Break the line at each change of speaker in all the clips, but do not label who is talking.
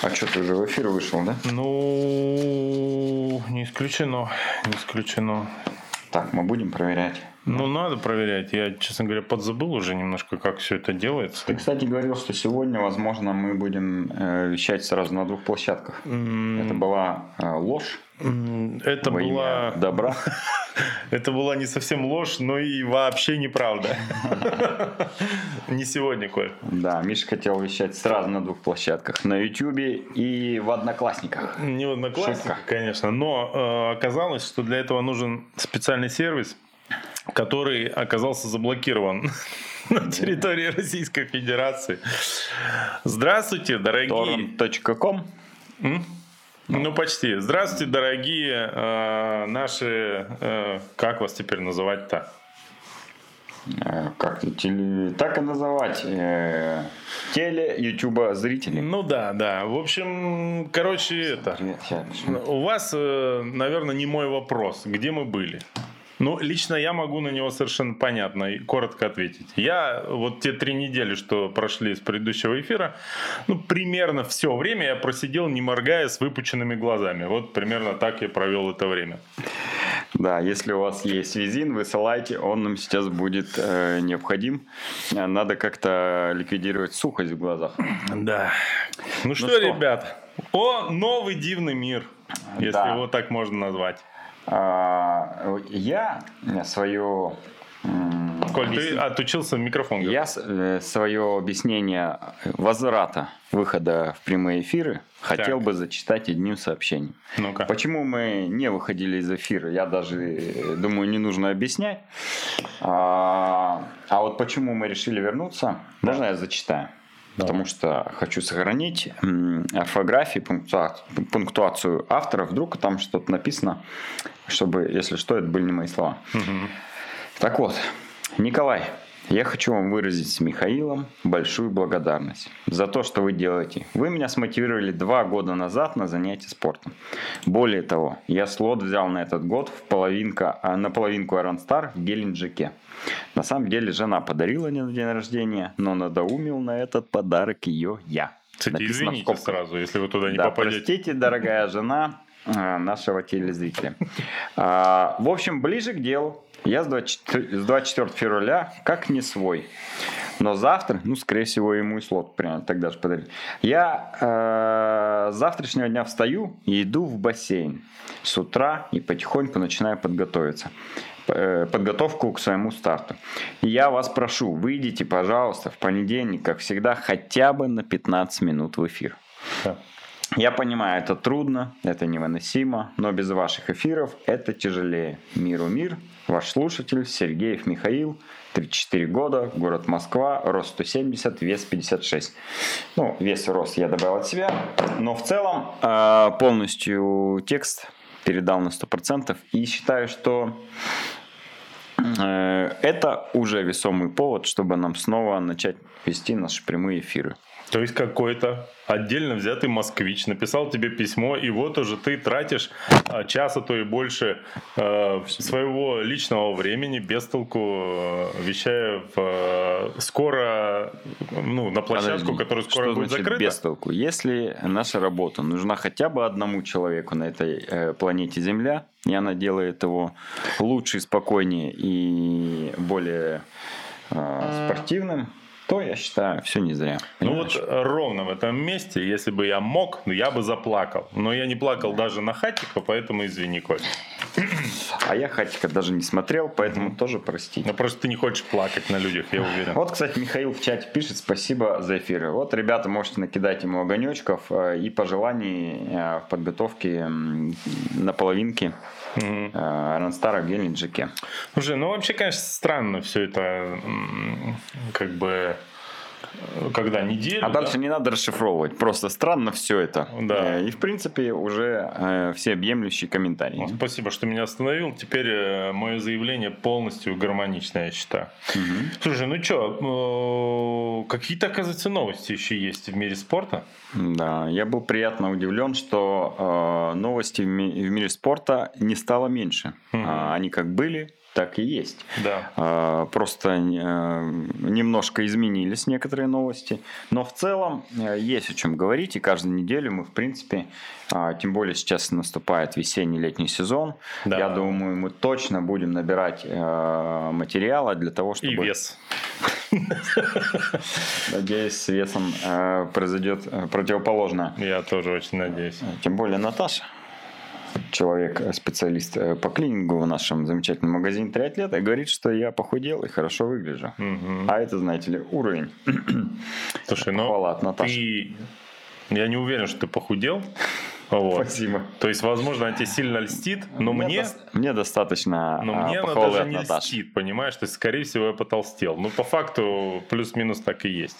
А что, ты уже в эфир вышел, да?
Ну, не исключено, не исключено.
Так, мы будем проверять.
Ну, надо проверять. Я, честно говоря, подзабыл уже немножко, как все это делается.
Ты, кстати, говорил, что сегодня, возможно, мы будем э, вещать сразу на двух площадках. Это была э, ложь.
Это
во
была...
добра.
Это была не совсем ложь, но и вообще неправда. Не сегодня, Коль.
Да, Миша хотел вещать сразу на двух площадках. На Ютубе и в Одноклассниках.
Не в Одноклассниках, конечно. Но э, оказалось, что для этого нужен специальный сервис, который оказался заблокирован на территории Российской Федерации. Здравствуйте, дорогие...
Torrent.com
М? Ну, почти. Здравствуйте, дорогие э, наши... э, как вас теперь называть-то?
Э, Как теле- так и называть? э, Теле Ютуба зрители.
Ну да, да. В общем, короче, это... У вас, э, наверное, не мой вопрос. Где мы были? Ну, лично я могу на него совершенно понятно и коротко ответить. Я вот те три недели, что прошли с предыдущего эфира, ну, примерно все время я просидел, не моргая, с выпученными глазами. Вот примерно так я провел это время.
Да, если у вас есть визин, высылайте, он нам сейчас будет э, необходим. Э, Надо как-то ликвидировать сухость в глазах.
Да. Ну, что,
что?
ребят, о, новый дивный мир, если
Да.
его так можно назвать.
А, Я свое
Коль, ты отучился в микрофон.
Я свое объяснение возврата выхода в прямые эфиры хотел
Так.
бы зачитать одним сообщением.
Ну-ка.
Почему мы не выходили из эфира, я даже э, думаю, не нужно объяснять. А, а вот почему мы решили вернуться, можно я зачитаю? Потому что хочу сохранить орфографию, пунктуа- пунктуацию автора. Вдруг там что-то написано, чтобы, если что, это были не мои слова. Так вот, Николай, я хочу вам выразить с Михаилом большую благодарность за то, что вы делаете. Вы меня смотивировали два года назад на занятия спортом. Более того, я слот взял на этот год в половинка, а, на половинку Iron Star в Геленджике. На самом деле жена подарила мне на день рождения, но надоумил на этот подарок ее я.
Кстати,
Написано в
извините
скобках.
сразу, если вы туда не
Да,
попадете.
простите, дорогая жена э, нашего телезрителя. А, В общем, ближе к делу. Я с 24 с 24 февраля как не свой. Но завтра, ну, скорее всего, ему и слот прямо тогда же подарили. Я э, с завтрашнего дня встаю и иду в бассейн с утра и потихоньку начинаю подготовиться. Э, Подготовку к своему старту. И я вас прошу, выйдите, пожалуйста, в понедельник, как всегда, хотя бы на 15 минут в эфир.
Да.
Я понимаю, это трудно, это невыносимо, но без ваших эфиров это тяжелее. Миру мир, ваш слушатель Сергеев Михаил, 34 года, город Москва, рост 170, вес 56. Ну, вес и рост я добавил от себя, но в целом э, полностью текст передал на 100% и считаю, что э, это уже весомый повод, чтобы нам снова начать вести наши прямые эфиры.
То есть какой-то отдельно взятый москвич написал тебе письмо, и вот уже ты тратишь а, час, а то и больше э, своего личного времени без толку, э, вещая в, э, скоро ну, на площадку,
Подожди,
которая скоро
что
будет
значит
закрыта.
без толку? Если наша работа нужна хотя бы одному человеку на этой э, планете Земля, и она делает его лучше, спокойнее и более спортивным, то я считаю, все не зря.
Ну
Понимаешь?
вот э, ровно в этом месте, если бы я мог, ну я бы заплакал. Но я не плакал даже на хатика, поэтому извини, Коль.
А я Хатика даже не смотрел, поэтому тоже простите.
Ну просто ты не хочешь плакать на людях, я уверен.
Вот, кстати, Михаил в чате пишет, спасибо за эфиры. Вот, ребята, можете накидать ему огонечков э, и пожеланий э, в подготовке на половинке
Мгм.
Ранстара в Геленджике.
Слушай, ну вообще, конечно, странно все это, как бы, когда неделю.
А
да?
дальше не надо расшифровывать. Просто странно все это.
Да.
Э, И, в принципе, уже э, все объемлющие комментарии.
Ну, Спасибо, что меня остановил. Теперь мое заявление полностью гармоничное, я считаю.
Мгм.
Слушай, ну что, какие-то, оказывается, новости еще есть в мире спорта.
Да, я был приятно удивлен, что э, новости в, ми- в мире спорта не стало меньше.
Мгм.
А, они как были, так и есть.
Да.
А, Просто э, немножко изменились некоторые новости. Но в целом э, есть о чем говорить. И каждую неделю мы, в принципе, а, тем более сейчас наступает весенний-летний сезон.
Да.
Я думаю, мы точно будем набирать э, материала для того, чтобы...
И вес.
Надеюсь, с весом произойдет противоположное.
Я тоже очень надеюсь.
Тем более Наташа, человек, э, специалист э, по клинингу в нашем замечательном магазине «Триатлета», говорит, что я похудел и хорошо выгляжу.
Мгм.
А это, знаете ли, уровень.
Слушай, ну ты... Я не уверен, что ты похудел. Вот.
Спасибо.
То есть, возможно, она тебе сильно льстит, но мне,
дос- мне достаточно
но
а,
мне она даже не
Наташи.
льстит, понимаешь? То есть, скорее всего, я потолстел. Ну, по факту, плюс-минус так и есть.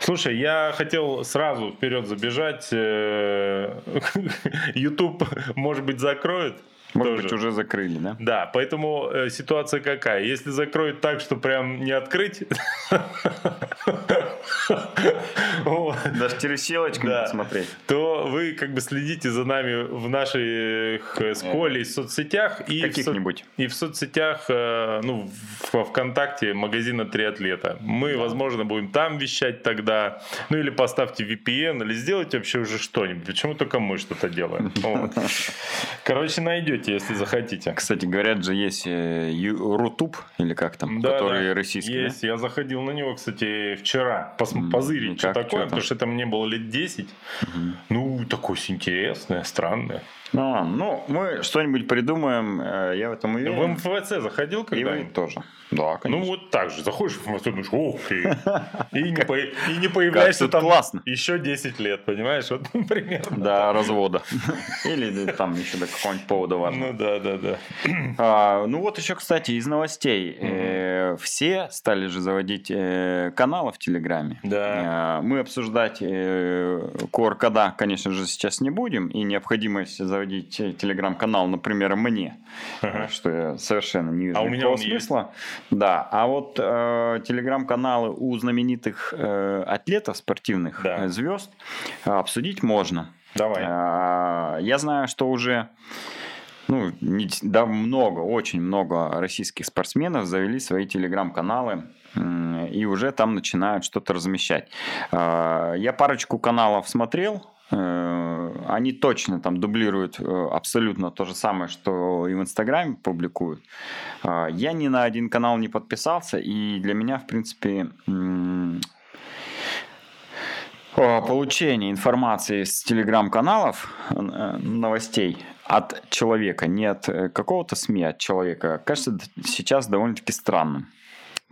Слушай, я хотел сразу вперед забежать. Э, YouTube, может быть, закроет.
Может
тоже.
быть, уже закрыли, да?
Да, поэтому э, ситуация какая? Если закроют так, что прям не открыть,
Даже через щелочку
Да.
не посмотреть.
то вы как бы следите за нами в наших э, с Колей соцсетях и
Каких-нибудь.
и в соцсетях, э, ну, в- во ВКонтакте магазина Триатлета. Мы, возможно, будем там вещать тогда. Ну, или поставьте VPN, или сделайте вообще уже что-нибудь. Почему только мы что-то делаем? Короче, найдете, если захотите.
Кстати, говорят же, есть э, Рутуб, или как там,
Да,
который
да,
российский, да?
Есть, я заходил на него, кстати, вчера, пос- позырить,
ну
что
как,
такое,
там?
потому что это мне было лет 10. Ну, такое интересное, странное.
Ну, ладно, ну, мы что-нибудь придумаем, э, я в этом
В
уверен.
МФЦ заходил
И вы
когда-нибудь?
тоже. Да, конечно.
Ну, вот так же. Заходишь в МФЦ, думаешь, ты. И не, по- и не появляешься там
классно.
еще 10 лет, понимаешь? Вот примерно.
До развода. Или там еще до какого-нибудь повода важного.
Ну, да, да, да.
А, ну вот еще, кстати, из новостей. Э, все стали же заводить э, каналы в Телеграме.
Да.
Э, мы обсуждать э, QR-кода, конечно же, сейчас не будем. И необходимость заводить э, Телеграм-канал, например, мне.
Ага.
Что я совершенно не вижу
А у меня он есть.
смысла. Да, а вот э, Телеграм-каналы у знаменитых э, атлетов спортивных,
Да.
э, звезд, э, обсудить можно.
Давай.
А, Я знаю, что уже ну, не- да, много, очень много российских спортсменов завели свои телеграм-каналы и уже там начинают что-то размещать. Я парочку каналов смотрел, э, они точно там дублируют э, абсолютно то же самое, что и в Инстаграме публикуют. А, Я ни на один канал не подписался, и для меня, в принципе, получение информации с телеграм-каналов, э, новостей от человека, не от э, какого-то СМИ, а от человека, кажется сейчас довольно-таки странным.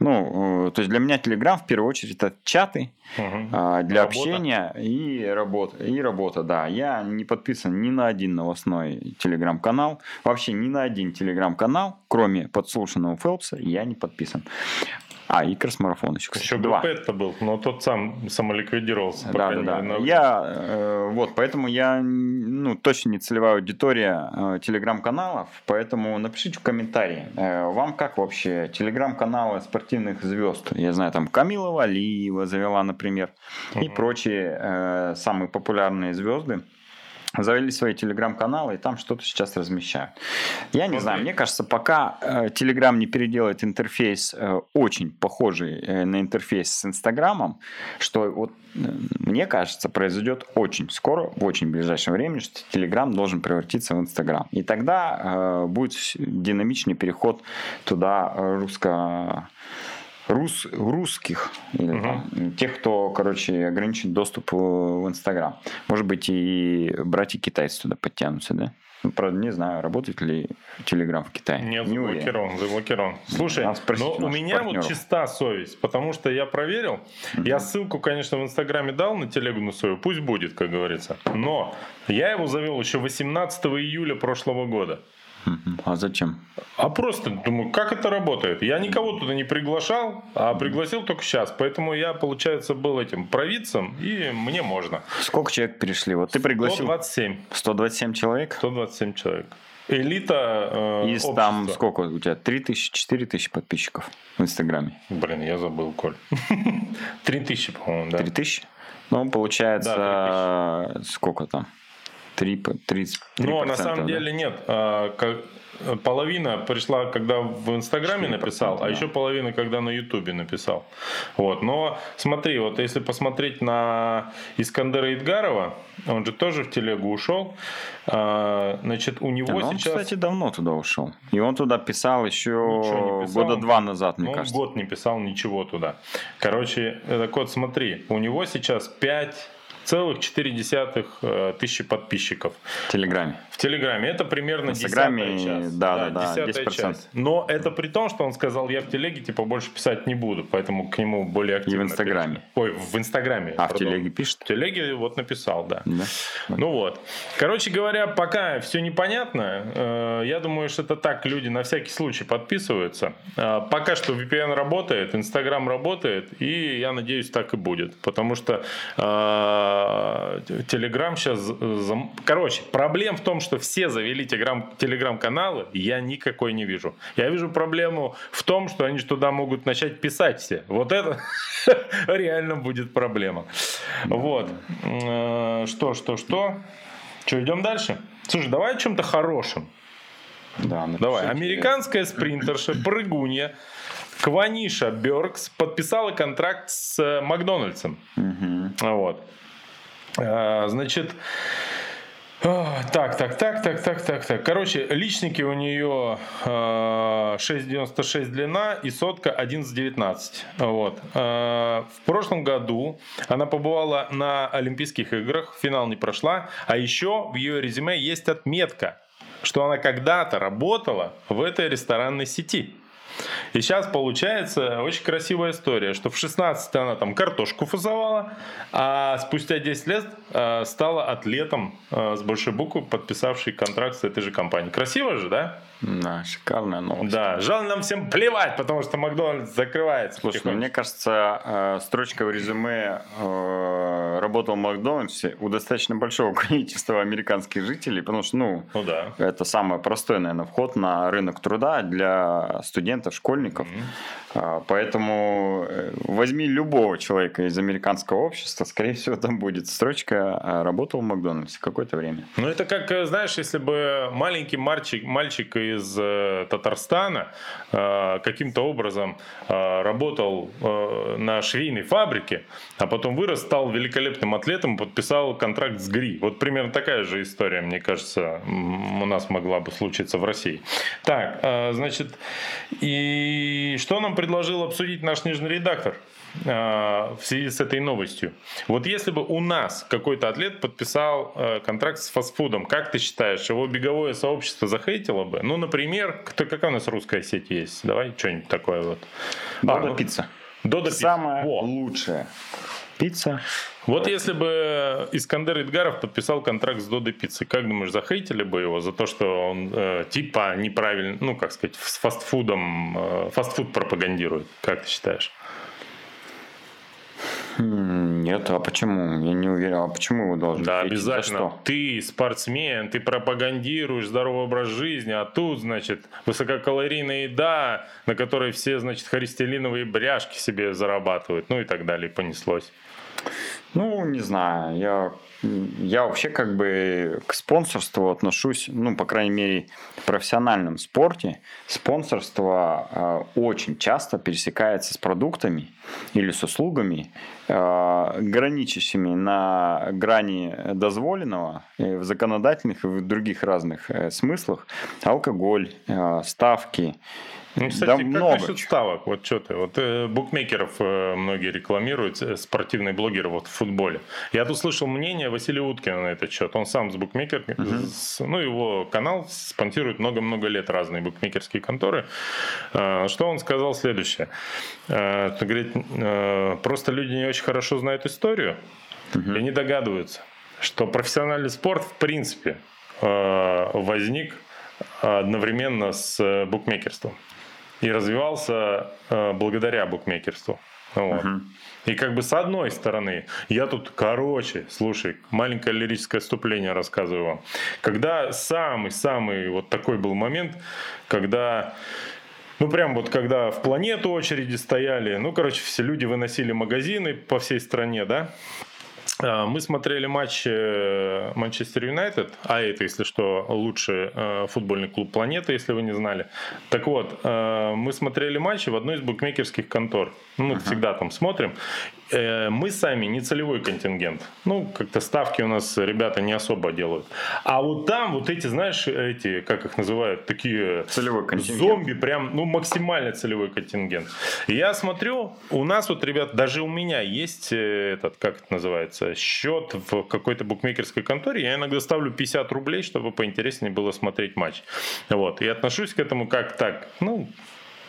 Ну, э, то есть для меня Телеграм в первую очередь это чаты а, для
Работа.
общения и работа. И работа, да. Я не подписан ни на один новостной телеграм-канал. Вообще ни на один телеграм-канал, кроме подслушанного Фелпса, я не подписан. А, и кросс-марафон еще, кстати.
Еще
Два.
ГП-то был, но тот сам самоликвидировался.
Да, да,
мере,
да. Я, э, вот, поэтому я, ну, точно не целевая аудитория э, телеграм-каналов, поэтому напишите в комментарии, э, вам как вообще телеграм-каналы спортивных звезд? Я знаю, там Камила Валиева завела, например, и
Мгм.
прочие э, самые популярные звезды завели свои телеграм-каналы и там что-то сейчас размещают. Я не знаю, мне кажется, пока э, Телеграм не переделает интерфейс э, очень похожий э, на интерфейс с Инстаграмом, что вот э, мне кажется, произойдет очень скоро, в очень ближайшем времени, что Телеграм должен превратиться в Инстаграм. И тогда э, будет динамичный переход туда э, русско рус, русских, или
Мгм.
там, тех, кто, короче, ограничен доступ э, в Инстаграм. Может быть, и братья-китайцы туда подтянутся, да? Ну, правда, не знаю, работает ли Телеграм в Китае.
Нет,
не уверен.
заблокирован, заблокирован. Слушай, но
у
у меня
партнеров.
вот чиста совесть, потому что я проверил. Я ссылку, конечно, в Инстаграме дал на телегу на свою, пусть будет, как говорится. Но я его завел еще 18 июля прошлого года.
А зачем?
А просто думаю, как это работает? Я никого туда не приглашал, а пригласил только сейчас. Поэтому я, получается, был этим провидцем, и мне можно.
Сколько человек перешли? Вот ты пригласил
127.
127 человек?
127 человек. Элита э,
Из
общества.
там сколько у тебя? 3 тысячи, 4 тысячи подписчиков в Инстаграме?
Блин, я забыл, Коль. 3000, по-моему, да.
3 тысячи? Ну, получается, сколько там? 3, 30,
Но на самом да? деле нет. А, как, половина пришла, когда в Инстаграме написал, да. а еще половина, когда на Ютубе написал. Вот. Но смотри, вот если посмотреть на Искандера Идгарова, он же тоже в телегу ушел. А, значит, у него да, сейчас...
Он, кстати, давно туда ушел. И он туда писал еще писал. года два назад, мне
ну,
кажется.
год не писал ничего туда. Короче, так вот, смотри, у него сейчас 5 целых 4 э, тысячи подписчиков.
В Телеграме.
В Телеграме. Это примерно десятая часть.
Да, да, да, десятая 10%. часть.
Но это при том, что он сказал, я в Телеге типа больше писать не буду, поэтому к нему более активно.
И в Инстаграме.
Пишет. Ой, в Инстаграме.
А в Телеге пишет?
В Телеге вот написал, да. да. Ну вот. Короче говоря, пока все непонятно, э, я думаю, что это так люди на всякий случай подписываются. Э, пока что VPN работает, Инстаграм работает, и я надеюсь, так и будет. Потому что Телеграм сейчас... Короче, проблем в том, что все завели Телеграм-каналы, я никакой не вижу. Я вижу проблему в том, что они туда могут начать писать все. Вот это реально будет проблема. Вот. Э, что, что, что? Что, идем дальше? Слушай, давай о чем-то хорошем.
Да,
Давай. Американская спринтерша, прыгунья, Кваниша Беркс подписала контракт с Макдональдсом. Угу. Вот. А, значит, так, так, так, так, так, так, так. Короче, личники у нее 6,96 длина и сотка 11,19. Вот. В прошлом году она побывала на Олимпийских играх, финал не прошла, а еще в ее резюме есть отметка, что она когда-то работала в этой ресторанной сети. И сейчас получается очень красивая история, что в 16 она там картошку фасовала, а спустя 10 лет э, стала атлетом э, с большой буквы, подписавший контракт с этой же компанией. Красиво же, да?
Да, шикарная новость.
Да, жаль нам всем плевать, потому что Макдональдс закрывается.
Слушай, ну, мне кажется, э, строчка в резюме э, работал в Макдональдсе у достаточно большого количества американских жителей, потому что, ну,
ну да.
это самый простой, наверное, вход на рынок труда для студентов, школьников. Mm-hmm. Поэтому э, возьми любого человека из американского общества, скорее всего, там будет строчка «работал в Макдональдсе» какое-то время.
Ну, это как, знаешь, если бы маленький мальчик, мальчик из э, Татарстана э, каким-то образом э, работал на швейной фабрике, а потом вырос, стал великолепным атлетом, подписал контракт с ГРИ. Вот примерно такая же история, мне кажется, у нас могла бы случиться в России. Так, значит, и что нам предложил обсудить наш нижний редактор? в связи с этой новостью. Вот если бы у нас какой-то атлет подписал контракт с фастфудом, как ты считаешь, его беговое сообщество захейтило бы? Ну, например, кто, какая у нас русская сеть есть? Давай что-нибудь такое вот.
Дода а, пицца.
Дода пицца.
Самая Во. лучшая пицца.
Вот если бы Искандер Идгаров подписал контракт с Додой Пиццей, как думаешь, захейтили бы его за то, что он э, типа неправильно, ну, как сказать, с фастфудом, э, фастфуд пропагандирует? Как ты считаешь?
Нет, а почему? Я не уверен, а почему его должен
Да, обязательно. Ты спортсмен, ты пропагандируешь здоровый образ жизни, а тут, значит, высококалорийная еда, на которой все, значит, холестериновые бряшки себе зарабатывают, ну и так далее, понеслось.
Ну, не знаю, я я вообще как бы к спонсорству отношусь, ну, по крайней мере, в профессиональном спорте. Спонсорство э, очень часто пересекается с продуктами или с услугами, э, граничащими на грани дозволенного э, в законодательных и в других разных э, смыслах. Алкоголь, э, ставки,
ну, кстати, да как много насчет ставок? Вот что ты, вот э, букмекеров э, многие рекламируют, э, спортивные блогеры вот в футболе. Я тут слышал мнение Василия Уткина на этот счет. Он сам с букмекер, угу. с, ну его канал спонсирует много-много лет разные букмекерские конторы. Э, что он сказал следующее? Э, говорит, э, просто люди не очень хорошо знают историю угу. и не догадываются, что профессиональный спорт в принципе э, возник одновременно с э, букмекерством и развивался э, благодаря букмекерству. Вот. Uh-huh. И как бы с одной стороны, я тут, короче, слушай, маленькое лирическое вступление рассказываю вам. Когда самый-самый вот такой был момент, когда ну, прям вот когда в планету очереди стояли, ну, короче, все люди выносили магазины по всей стране, да, мы смотрели матч э, Манчестер Юнайтед, а это, если что, лучший э, футбольный клуб планеты, если вы не знали. Так вот, э, мы смотрели матчи в одной из букмекерских контор. Ну, мы uh-huh. всегда там смотрим. Мы сами не целевой контингент. Ну, как-то ставки у нас ребята не особо делают. А вот там вот эти, знаешь, эти, как их называют, такие
целевой контингент.
зомби, прям, ну, максимально целевой контингент. И я смотрю, у нас вот, ребят, даже у меня есть этот, как это называется, счет в какой-то букмекерской конторе, я иногда ставлю 50 рублей, чтобы поинтереснее было смотреть матч. Вот. И отношусь к этому как так, ну,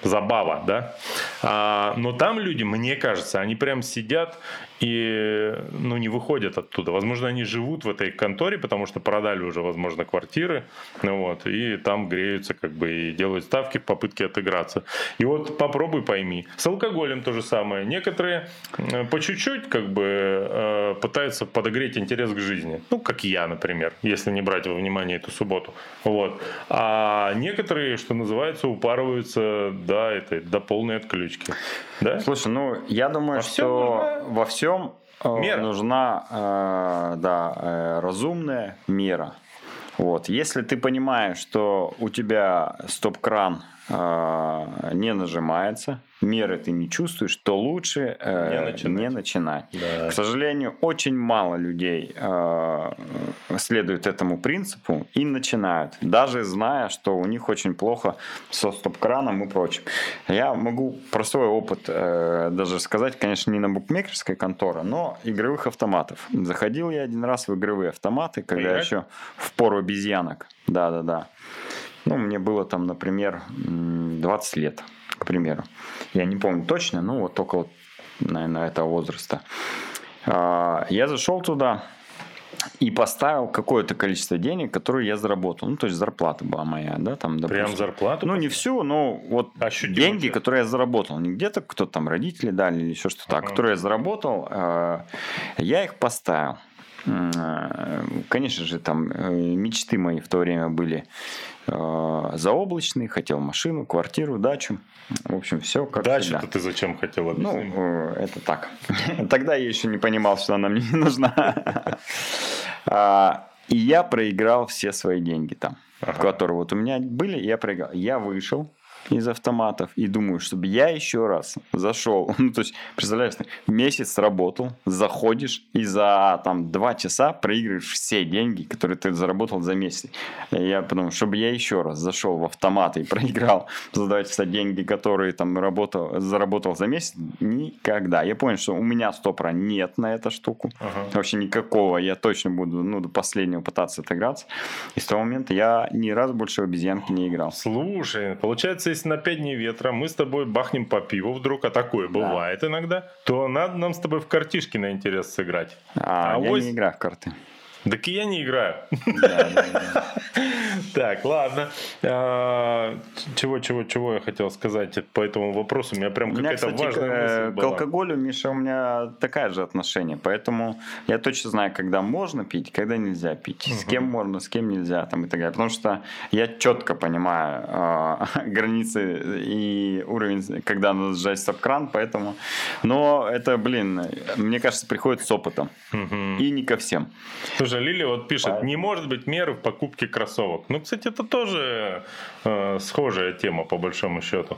забава, да. А, но там люди, мне кажется, они прям сидят и ну, не выходят оттуда. Возможно, они живут в этой конторе, потому что продали уже, возможно, квартиры, ну, вот, и там греются как бы и делают ставки в попытке отыграться. И вот попробуй пойми. С алкоголем то же самое. Некоторые э, по чуть-чуть как бы э, пытаются подогреть интерес к жизни. Ну, как я, например, если не брать во внимание эту субботу. Вот. А некоторые, что называется, упарываются до, этой, до полной отключки. Да?
Слушай, ну, я думаю, во что во всем всем э, мера. нужна э, да, э, разумная мера. Вот. Если ты понимаешь, что у тебя стоп-кран не нажимается, меры ты не чувствуешь, то лучше э, не начинать. Не начинать. Да. К сожалению, очень мало людей э, следуют этому принципу и начинают, даже зная, что у них очень плохо со стоп-краном и прочим. Я могу про свой опыт э, даже сказать, конечно, не на букмекерской конторе, но игровых автоматов. Заходил я один раз в игровые автоматы, когда Поиграть? еще в пору обезьянок. Да-да-да. Ну, мне было там, например, 20 лет к примеру. Я не помню точно, но вот около, наверное, этого возраста. А, я зашел туда и поставил какое-то количество денег, которые я заработал. Ну, то есть зарплата была моя, да, там,
допустим. Прям зарплату?
Ну, не всю, но вот Ощутимо деньги, которые я заработал. Не где-то кто там родители дали или еще что-то, uh-huh. которые я заработал, а, я их поставил. Конечно же, там э, мечты мои в то время были э, заоблачные, хотел машину, квартиру, дачу. В общем, все как
Дачу-то ты зачем хотел
объяснить? Ну, э, это так. Тогда я еще не понимал, что она мне не нужна. А, и я проиграл все свои деньги там, которые вот у меня были, я проиграл. Я вышел, из автоматов и думаю, чтобы я еще раз зашел. Ну, то есть, представляешь, месяц работал, заходишь и за там два часа проигрываешь все деньги, которые ты заработал за месяц. Я подумал, чтобы я еще раз зашел в автомат и проиграл за два часа деньги, которые там работал, заработал за месяц, никогда. Я понял, что у меня стопора нет на эту штуку. Ага. Вообще никакого. Я точно буду ну, до последнего пытаться отыграться. И с того момента я ни разу больше в обезьянки не играл.
Слушай, получается, если на 5 дней ветра мы с тобой бахнем по пиву вдруг, а такое бывает да. иногда, то надо нам с тобой в картишки на интерес сыграть.
А, а я ось... не играю в карты.
Так и я не играю. Так, ладно. А, чего, чего, чего я хотел сказать по этому вопросу? У меня прям какая-то важная мысль
К алкоголю, Миша, у меня такая же отношение. Поэтому я точно знаю, когда можно пить, когда нельзя пить. С кем можно, с кем нельзя там и так далее. Потому что я четко понимаю а, границы и уровень, когда надо сжать стоп-кран, поэтому... Но это, блин, мне кажется, приходит с опытом. И не ко всем.
Слушай, же Лили вот пишет, Поэтому... не может быть меры в покупке кроссовок. Ну, кстати, это тоже э, схожая тема по большому счету.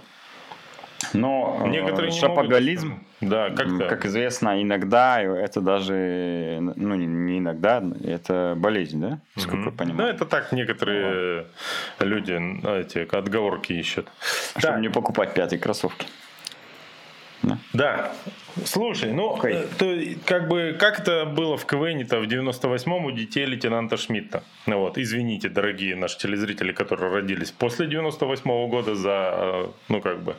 Но э, Некоторые шапоголизм, могут... да, как, как известно, иногда это даже, ну не иногда, это болезнь, да,
сколько угу. я понимаю. Ну это так некоторые вот. люди эти отговорки ищут.
Чтобы не покупать пятые кроссовки.
Да. да. Слушай, ну, okay. то, как бы, как это было в КВН-то в 98-м у детей лейтенанта Шмидта? Ну вот, извините, дорогие наши телезрители, которые родились после 98-го года за, э, ну, как бы, Э,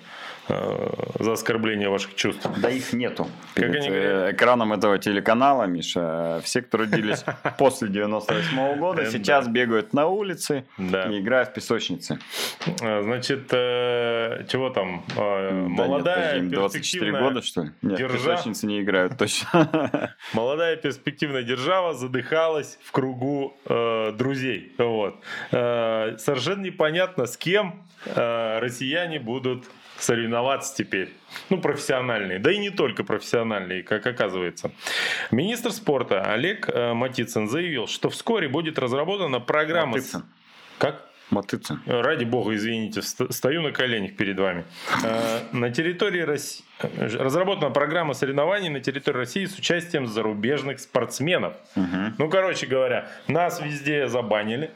за оскорбление ваших чувств.
Да их нету. Перед как они э, экраном этого телеканала, Миша, все, кто родились после 98 -го года, э, сейчас бегают на улице и играют в песочнице.
Значит, чего там? Молодая,
нет, 24 года, что ли? Нет, песочницы не играют точно.
Молодая перспективная держава задыхалась в кругу друзей. Вот. Совершенно непонятно, с кем россияне будут соревноваться теперь. Ну, профессиональные. Да и не только профессиональные, как оказывается. Министр спорта Олег э, Матицын заявил, что вскоре будет разработана программа...
Матыцын.
Как?
Матыцын.
Ради бога, извините, ст- стою на коленях перед вами. Э, На территории России разработана программа соревнований на территории России с участием зарубежных спортсменов. Ну, короче говоря, нас везде забанили.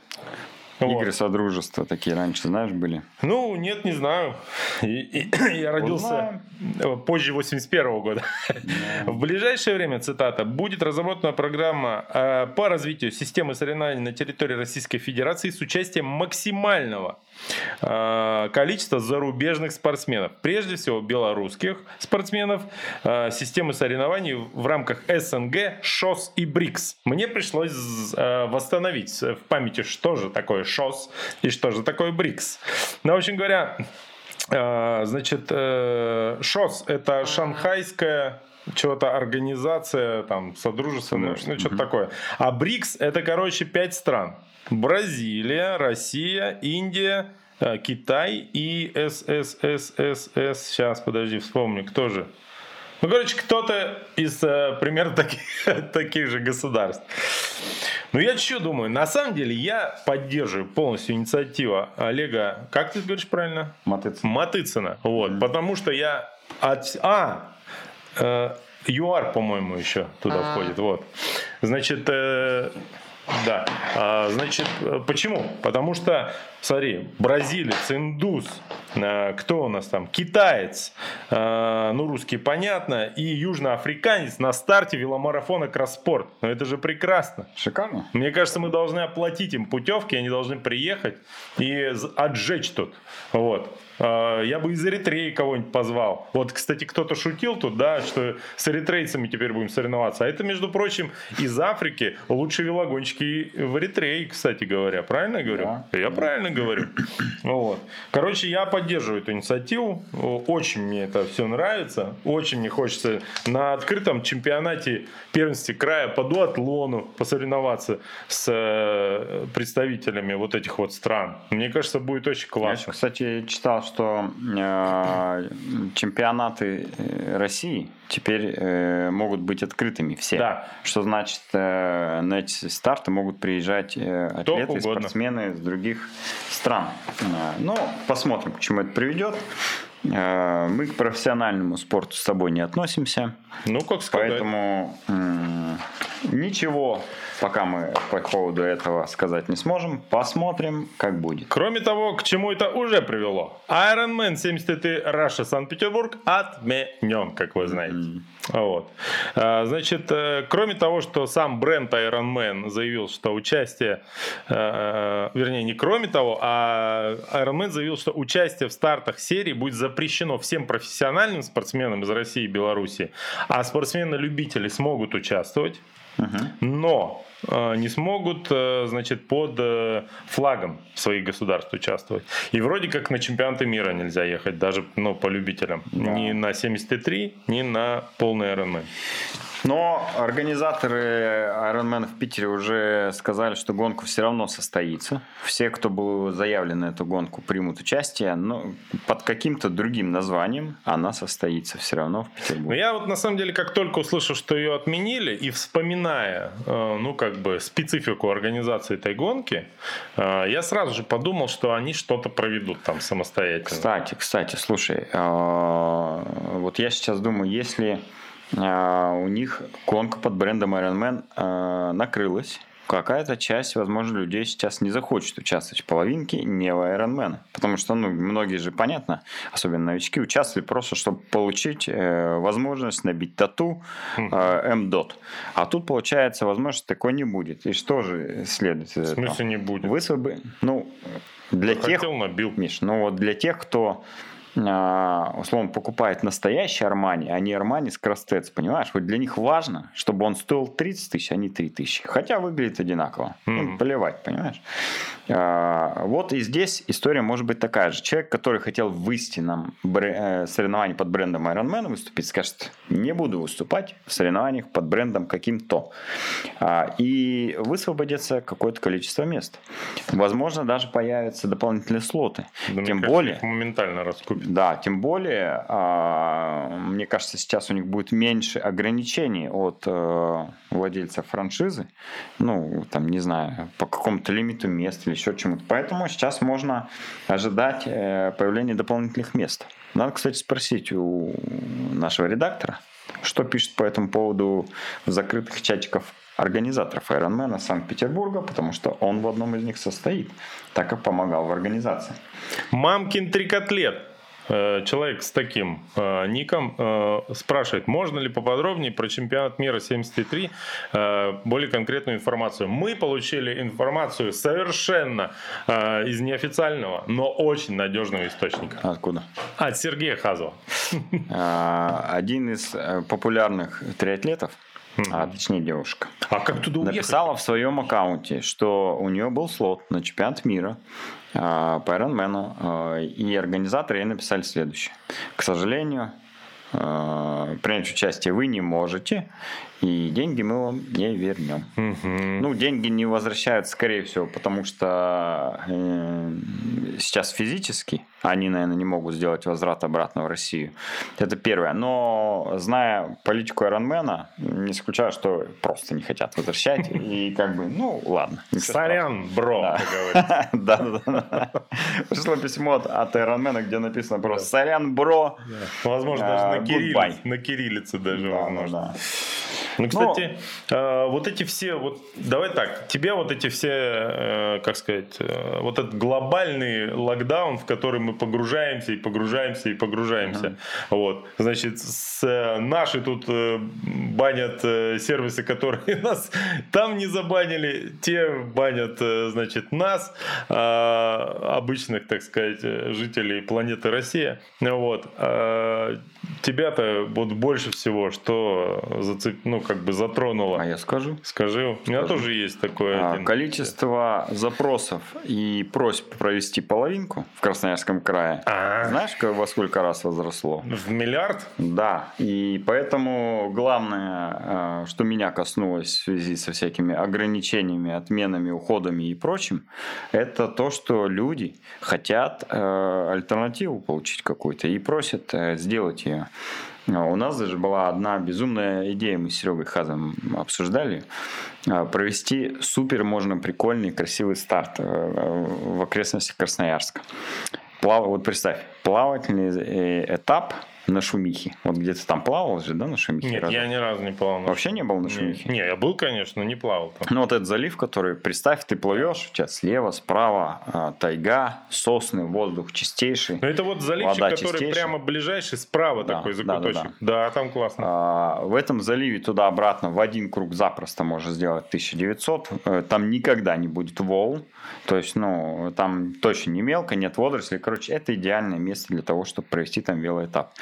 Вот.
Игры Содружества такие раньше, знаешь, были?
Ну, нет, не знаю. И- и- я родился э, позже 81 года. В ближайшее время, цитата, будет разработана программа э, по развитию системы соревнований на территории Российской Федерации с участием максимального э, количества зарубежных спортсменов. Прежде всего, белорусских спортсменов. Э, Системы соревнований в рамках СНГ, ШОС и БРИКС. Мне пришлось восстановить в памяти, что же такое ШОС и что же такое БРИКС. Ну, в общем говоря, э, значит, э, ШОС – это шанхайская чего-то организация, там, содружество, ну, ну, что-то такое. А БРИКС – это, короче, пять стран. Бразилия, Россия, Индия, э, Китай и СССР. Сейчас, подожди, вспомню, кто же. Ну, короче, кто-то из э, примерно таких, таких же государств. Ну, я что думаю? На самом деле, я поддерживаю полностью инициативу Олега, как ты говоришь правильно?
Матыцын.
Матыцына. Вот, потому что я от... А, э, ЮАР, по-моему, еще туда входит. Вот. Значит, э, да. А, значит, э, почему? Потому что, смотри, бразилец, индус, э, кто у нас там? Китаец, э, ну, русский, понятно, и южноафриканец на старте веломарафона Кросспорт. Ну, это же прекрасно.
Шикарно.
Мне кажется, мы должны оплатить им путевки, они должны приехать и отжечь тут. Вот. А, Я бы из Эритреи кого-нибудь позвал. Вот, кстати, кто-то шутил тут, да, что с эритрейцами теперь будем соревноваться. А это, между прочим, из Африки лучшие велогонщики в Эритрее, кстати говоря. Правильно я говорю?
Да.
Я правильно говорю. Вот. Короче, я поддерживаю эту инициативу. Очень мне это все нравится. Очень мне хочется на открытом чемпионате первенстве края по дуатлону посоревноваться с э, представителями вот этих вот стран. Мне кажется, будет очень
Я,
классно.
кстати, читал, что э, чемпионаты э, России теперь э, могут быть открытыми все.
Да.
Что значит, э, на эти старты могут приезжать э, атлеты, спортсмены из других стран. Э, ну, посмотрим, к чему это приведет. Э, мы к профессиональному спорту с тобой не относимся.
Ну, как сказать.
Поэтому м, ничего пока мы по поводу этого сказать не сможем. Посмотрим, как будет.
Кроме того, к чему это уже привело. Ironman 73 Раша Санкт-Петербург отменен, как вы знаете. Вот. А, Значит, э, кроме того, что сам бренд Ironman заявил, что участие, э, вернее, не кроме того, а Ironman заявил, что участие в стартах серии будет запрещено всем профессиональным спортсменам из России и Беларуси, а спортсмены-любители смогут участвовать, но э, не смогут, э, значит, под э, флагом своих государств участвовать. И вроде как на чемпионаты мира нельзя ехать, даже ну, по любителям. Ни на 73, ни на полный Ironman.
Но организаторы Ironman в Питере уже сказали, что гонка все равно состоится. Все, кто был заявлен на эту гонку, примут участие, но под каким-то другим названием она состоится все равно в Петербурге.
я вот на самом деле, как только услышал, что ее отменили, и вспоминая, э, ну, как бы специфику организации этой гонки, э, я сразу же подумал, что они что-то проведут там самостоятельно.
Кстати, кстати, слушай, а, вот я сейчас думаю, если у них гонка под брендом Ironman а, накрылась, какая-то часть, возможно, людей сейчас не захочет участвовать в половинке не в Ironman. Потому что, ну, многие же, понятно, особенно новички, участвовали просто, чтобы получить э, возможность набить тату э, МДОТ. А тут, получается, возможности такой не будет. И что же следует из
В
этого?
смысле не будет?
Высвобы... Ну, для тех,
Хотел, набил.
Миш, ну вот для тех, кто а, условно покупает настоящий Армани, а не Армани с Крастец, понимаешь? Вот для них важно, чтобы он стоил 30 тысяч, а не 3 тысячи. Хотя выглядит одинаково. Им
Мгм.
плевать, понимаешь? А, Вот и здесь история может быть такая же. Человек, который хотел в истинном бре- э, соревновании под брендом Ironman выступить, скажет, не буду выступать в соревнованиях под брендом каким-то. А, И высвободится какое-то количество мест. Возможно, даже появятся дополнительные слоты.
Да,
Тем
кажется,
более,
моментально раскупят.
Да, тем более, а, мне кажется, сейчас у них будет меньше ограничений от э, владельца франшизы. Ну, там, не знаю, по какому-то лимиту мест или еще чему-то. Поэтому сейчас можно ожидать э, появления дополнительных мест. Надо, кстати, спросить у нашего редактора, что пишет по этому поводу в закрытых чатиков организаторов Ironman Санкт-Петербурга, потому что он в одном из них состоит, так как помогал в организации.
Мамкин трикотлет. Э, человек с таким э, ником э, спрашивает, можно ли поподробнее про чемпионат мира 73 э, более конкретную информацию. Мы получили информацию совершенно из неофициального, но очень надежного источника.
Откуда?
От Сергея Хазова.
А, Один из популярных триатлетов, а точнее девушка,
А как туда уехать?
написала в своем аккаунте, что у нее был слот на чемпионат мира а, по Ironman, а, и организаторы ей написали следующее. К сожалению, а, принять участие вы не можете, и деньги мы вам не вернем.
Мгм.
Ну, деньги не возвращаются, скорее всего, потому что э, сейчас физически они, наверное, не могут сделать возврат обратно в Россию. Это первое. Но, зная политику Ironman, не исключаю, что просто не хотят возвращать. И как бы, ну, ладно.
Сорян, бро,
Да. Да, да. Пришло письмо от- Ironman, где написано просто «Сорян, бро».
Возможно,
А,
даже на
goodbye.
кириллице, на кириллице даже,
Да, да,
возможно. Ну, кстати, э, вот эти все, вот давай так, тебе вот эти все, э, как сказать, э, вот этот глобальный локдаун, в который мы погружаемся и погружаемся и погружаемся, вот, значит, с, э, наши тут банят сервисы, которые нас там не забанили, те банят, значит, нас, э, обычных, так сказать, жителей планеты Россия, вот. Э, Тебя-то вот больше всего, что зацеп... ну, как бы затронуло.
А я скажу.
Скажи, у меня тоже есть такое.
А,
один.
Количество запросов и просьб провести половинку в Красноярском крае,
А.
знаешь, во сколько раз возросло?
В миллиард?
Да, и поэтому главное, э, что меня коснулось в связи со всякими ограничениями, отменами, уходами и прочим, это то, что люди хотят э, альтернативу получить какую-то и просят э, сделать ее. А У нас даже была одна безумная идея, мы с Серегой Хазом обсуждали, э, провести супер можно прикольный, красивый старт э, в окрестностях Красноярска. Плав... Вот представь, плавательный э, этап на Шумихе. Вот где ты там плавал же, да, на Шумихе?
Нет,
Разве?
я ни разу не плавал. на
Вообще не был на
Не,
Шумихе?
Не, я был, конечно, но не плавал там.
Ну, вот этот залив, который, представь, ты плывешь, у тебя слева, справа а, тайга, сосны, воздух чистейший.
Но это вот заливчик, который
чистейшая.
прямо ближайший, справа
Да,
такой
да, да,
закуточек. Да, там классно.
А, В этом заливе туда-обратно в один круг запросто можно сделать 1900. Э, Там никогда не будет волн. То есть, ну, там точно не мелко, нет водорослей. Короче, это идеальное место для того, чтобы провести там велоэтап.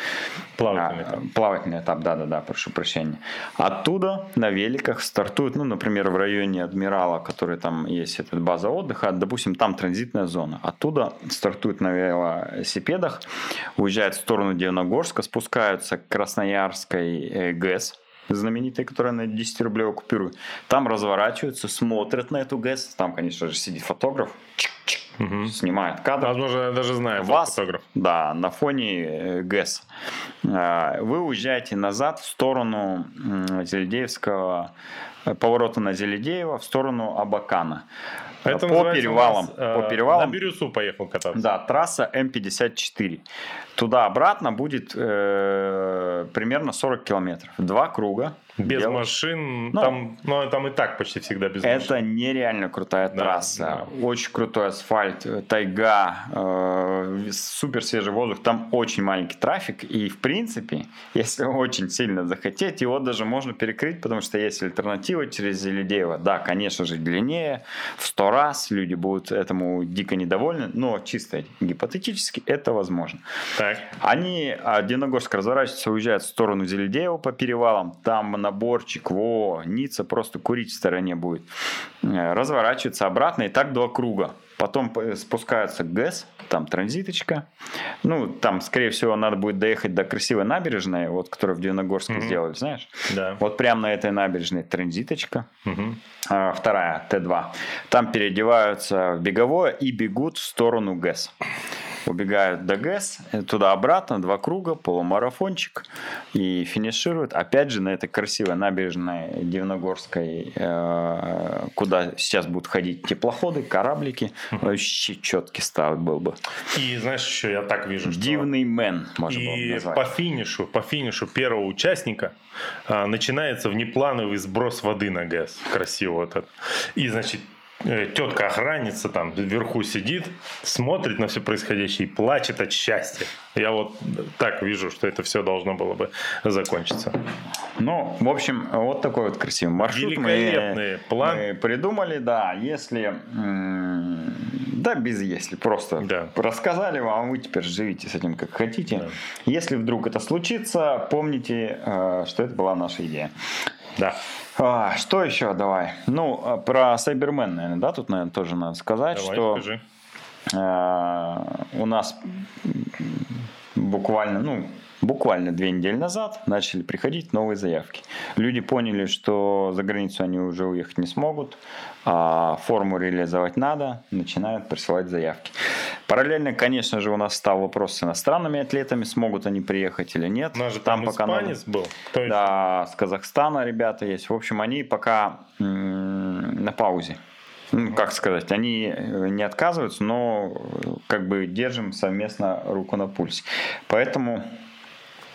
Плавательный
А,
этап.
Плавательный этап, да-да-да, прошу прощения. Оттуда на великах стартуют, ну, например, в районе Адмирала, который там есть эта база отдыха, допустим, там транзитная зона. Оттуда стартуют на велосипедах, уезжают в сторону Дивногорска, спускаются к Красноярской э, ГЭС, знаменитой, которая на 10 рублевой купюру. Там разворачиваются, смотрят на эту ГЭС. Там, конечно же, сидит фотограф, чик-чик,
Мгм.
снимает кадр
Возможно, я даже знаю,
вас,
фотограф.
да, на фоне э, ГЭС, э, вы уезжаете назад в сторону Зеледеевского, э, поворота на Зеледеева, в сторону Абакана.
Это
по перевалам,
нас, э,
по перевалам,
На Бирюсу поехал кататься.
да, трасса М54. Туда-обратно будет э, примерно 40 километров. Два круга.
Без
Делаешь.
машин,
Ну,
там, ну, там и так почти всегда без машин.
Это нереально крутая
Да,
трасса. Очень крутой асфальт, э, тайга, э, супер свежий воздух. Там очень маленький трафик. И, в принципе, если очень сильно захотеть, его даже можно перекрыть, потому что есть альтернатива через Зеледеево. Да, конечно же, длиннее, в сто раз. Люди будут этому дико недовольны. Но чисто гипотетически это возможно.
Так.
Они, а Диногорск разворачивается, уезжают в сторону Зеледеева по перевалам. Там наборчик, во, Ницца просто курить в стороне будет. Э, Разворачиваются обратно и так два круга. Потом к ГЭС, там транзиточка. Ну, там, скорее всего, надо будет доехать до красивой набережной, вот, которую в Дивногорске
Мгм.
сделали, знаешь?
Да.
Вот прямо на этой набережной транзиточка.
Мгм.
А, Вторая, Т2. Там переодеваются в беговое и бегут в сторону ГЭС. Убегают до ГЭС, туда-обратно, два круга, полумарафончик, и финишируют, опять же, на этой красивой набережной Дивногорской, э, куда сейчас будут ходить теплоходы, кораблики, вообще четкий старт был бы.
И знаешь, еще я так вижу,
что... Дивный мэн,
можно бы назвать. по финишу, по финишу первого участника а, начинается внеплановый сброс воды на ГЭС. Красиво вот это. И, значит, Э, тетка охранница там вверху сидит, смотрит на все происходящее и плачет от счастья. Я вот так вижу, что это все должно было бы закончиться.
Ну, в общем, вот такой вот красивый маршрут.
Великолепный мы, план. Мы
придумали, да, если... Да, без если, просто да. рассказали вам, а вы теперь живите с этим как хотите. Да. Если вдруг это случится, помните, э, что это была наша идея.
Да.
А, что еще давай? Ну, а, про Cyberman, наверное, да, тут, наверное, тоже надо сказать, давай, что скажи. А, у нас буквально, ну, буквально две недели назад начали приходить новые заявки. Люди поняли, что за границу они уже уехать не смогут, а форму реализовать надо, начинают присылать заявки. Параллельно, конечно же, у нас стал вопрос с иностранными атлетами, смогут они приехать или нет.
У нас же там, там пока испанец надо... был.
Кто да, с Казахстана ребята есть. В общем, они пока на паузе. Ну, как сказать, они э, не отказываются, но э, как бы держим совместно руку на пульсе. Поэтому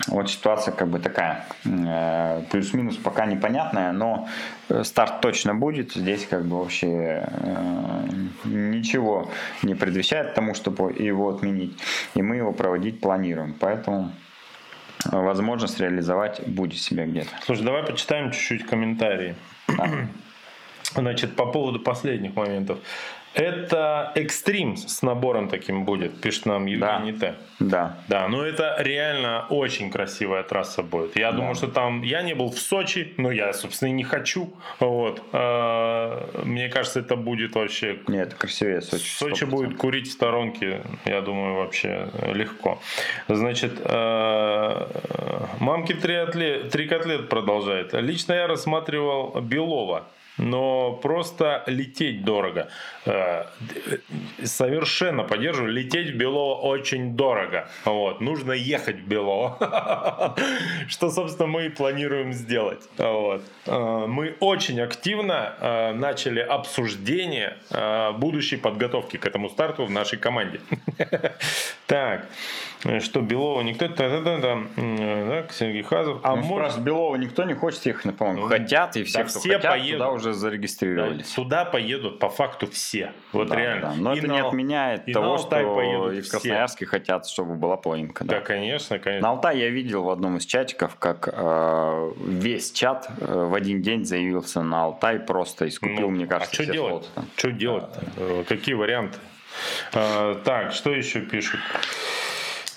вот ситуация как бы такая, э, плюс-минус пока непонятная, но э, старт точно будет. Здесь как бы вообще э, ничего не предвещает тому, чтобы его отменить. И мы его проводить планируем. Поэтому возможность реализовать будет себя где-то.
Слушай, давай почитаем чуть-чуть комментарии. Да. Значит, по поводу последних моментов. Это экстрим с набором таким будет, пишет нам Евгений
да. Т. Да.
Да, но это реально очень красивая трасса будет. Я да. думаю, что там... Я не был в Сочи, но я, собственно, и не хочу. Вот. А, мне кажется, это будет вообще...
Нет, красивее Сочи.
Сочи будет курить в сторонке, я думаю, вообще легко. Значит, а, мамки триатлет, трикотлет продолжает. Лично я рассматривал Белова но просто лететь дорого. Э, совершенно поддерживаю. Лететь в Белово очень дорого. Вот. Нужно ехать в Белово. Что, собственно, мы и планируем сделать. Вот. Э, мы очень активно э, начали обсуждение будущей подготовки к этому старту в нашей команде. Так. Что Белова никто... Да,
Сергей Хазов. А ну, может... Белова никто не хочет ехать, по-моему. Ну, хотят, и все, да, кто все хотят, поедут. туда уже зарегистрировались.
Да, туда поедут по факту все. Вот да, реально. Да.
Но и это на... не отменяет и того, что и в Красноярске все. хотят, чтобы была планинка.
Да. да, конечно, конечно.
На Алтай я видел в одном из чатиков, как э, весь чат э, в один день заявился на Алтай просто и скупил, ну, мне кажется,
а что делать? Что делать? Да. Какие варианты? А, так, что еще пишут?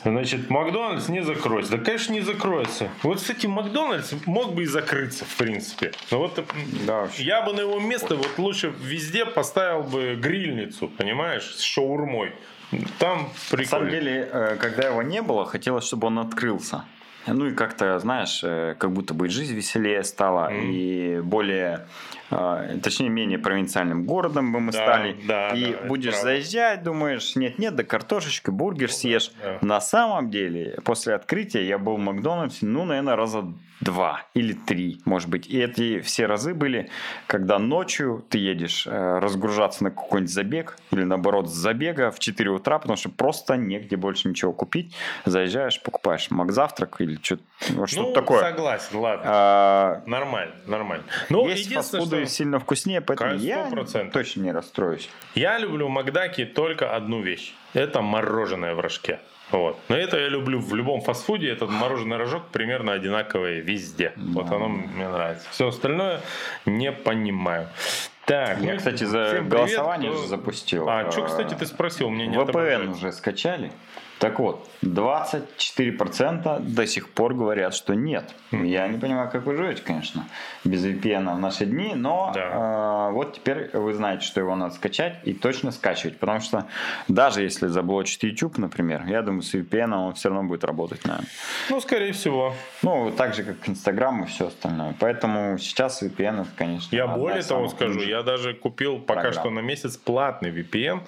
Значит, Макдональдс не закроется. Да, конечно, не закроется. Вот, кстати, Макдональдс мог бы и закрыться, в принципе. Но вот да, я бы на его место вот лучше везде поставил бы грильницу, понимаешь, с шаурмой. Там прикольно. На
самом деле, э, когда его не было, хотелось, чтобы он открылся. Ну и как-то, знаешь, э, как будто бы жизнь веселее стала mm. и более точнее, менее провинциальным городом бы мы да, стали. Да, и да, будешь заезжать, думаешь, нет-нет, да картошечка, бургер съешь. Да. На самом деле, после открытия я был в Макдональдсе, ну, наверное, раза два или три, может быть. И эти все разы были, когда ночью ты едешь э, разгружаться на какой-нибудь забег или наоборот с забега в 4 утра, потому что просто негде больше ничего купить. Заезжаешь, покупаешь мак-завтрак или что-то вот ну, такое.
согласен, ладно. А, нормально, нормально.
Ну, есть фастфуды что... сильно вкуснее, поэтому 100%. я точно не расстроюсь.
Я люблю в Макдаке только одну вещь. Это мороженое в рожке. Вот. Но это я люблю в любом фастфуде. Этот мороженый рожок примерно одинаковый везде. Да. Вот оно мне нравится. Все остальное не понимаю.
Так, я, ну, кстати, за голосование привет, кто... же запустил.
А, что, кстати, ты спросил? Мне не
VPN уже скачали? Так вот, 24% до сих пор говорят, что нет. Я не понимаю, как вы живете, конечно, без VPN в наши дни, но да. э, вот теперь вы знаете, что его надо скачать и точно скачивать, потому что даже если заблочить YouTube, например, я думаю, с VPN он все равно будет работать, наверное.
Ну, скорее всего.
Ну, так же, как Instagram и все остальное. Поэтому сейчас VPN, это, конечно...
Я более того скажу, я даже купил пока программ. что на месяц платный VPN,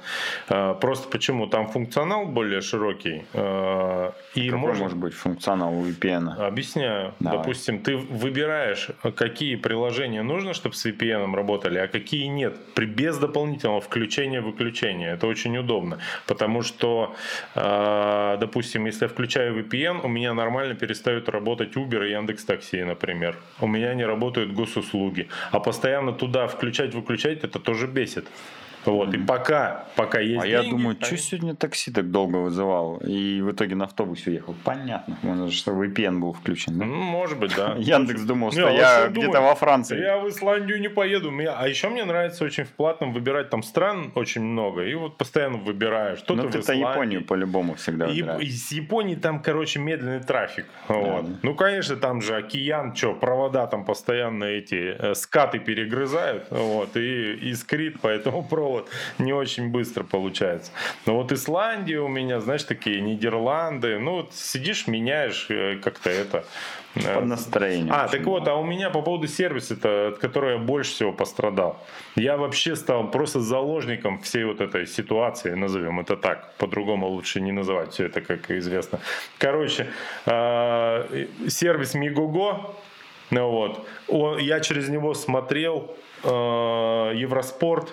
э, просто почему? Там функционал более широкий, э,
и Какой может... может быть функционал у VPN?
Объясняю. Давай. Допустим, ты выбираешь, какие приложения нужно, чтобы с VPN работали, а какие нет. При, без дополнительного включения-выключения. Это очень удобно. Потому что, э, допустим, если я включаю VPN, у меня нормально перестают работать Uber и Яндекс Такси, например. У меня не работают госуслуги. А постоянно туда включать-выключать, это тоже бесит. Вот, и пока, пока есть
А
деньги,
я думаю, что сегодня такси так долго вызывал, и в итоге на автобусе уехал. Понятно, может, что VPN был включен, да?
Ну, может быть, да.
Яндекс думал, что я где-то во Франции.
Я в Исландию не поеду. А еще мне нравится очень в платном выбирать там стран очень много, и вот постоянно выбираешь. Что-то
ну, ты Японию по-любому всегда.
Из Японии там, короче, медленный трафик. Ну, конечно, там же океан, что, провода там постоянно эти э, скаты перегрызают, вот, и искрит, поэтому провод вот не очень быстро получается. Но вот Исландия у меня, знаешь, такие Нидерланды, ну вот сидишь, меняешь э, как-то это.
Э, Под настроение.
А, так вот, а у меня по поводу сервиса, от которого я больше всего пострадал. Я вообще стал просто заложником всей вот этой ситуации, назовем это так. По-другому лучше не называть все это, как известно. Короче, э, сервис Мигого, ну вот, я через него смотрел Евроспорт,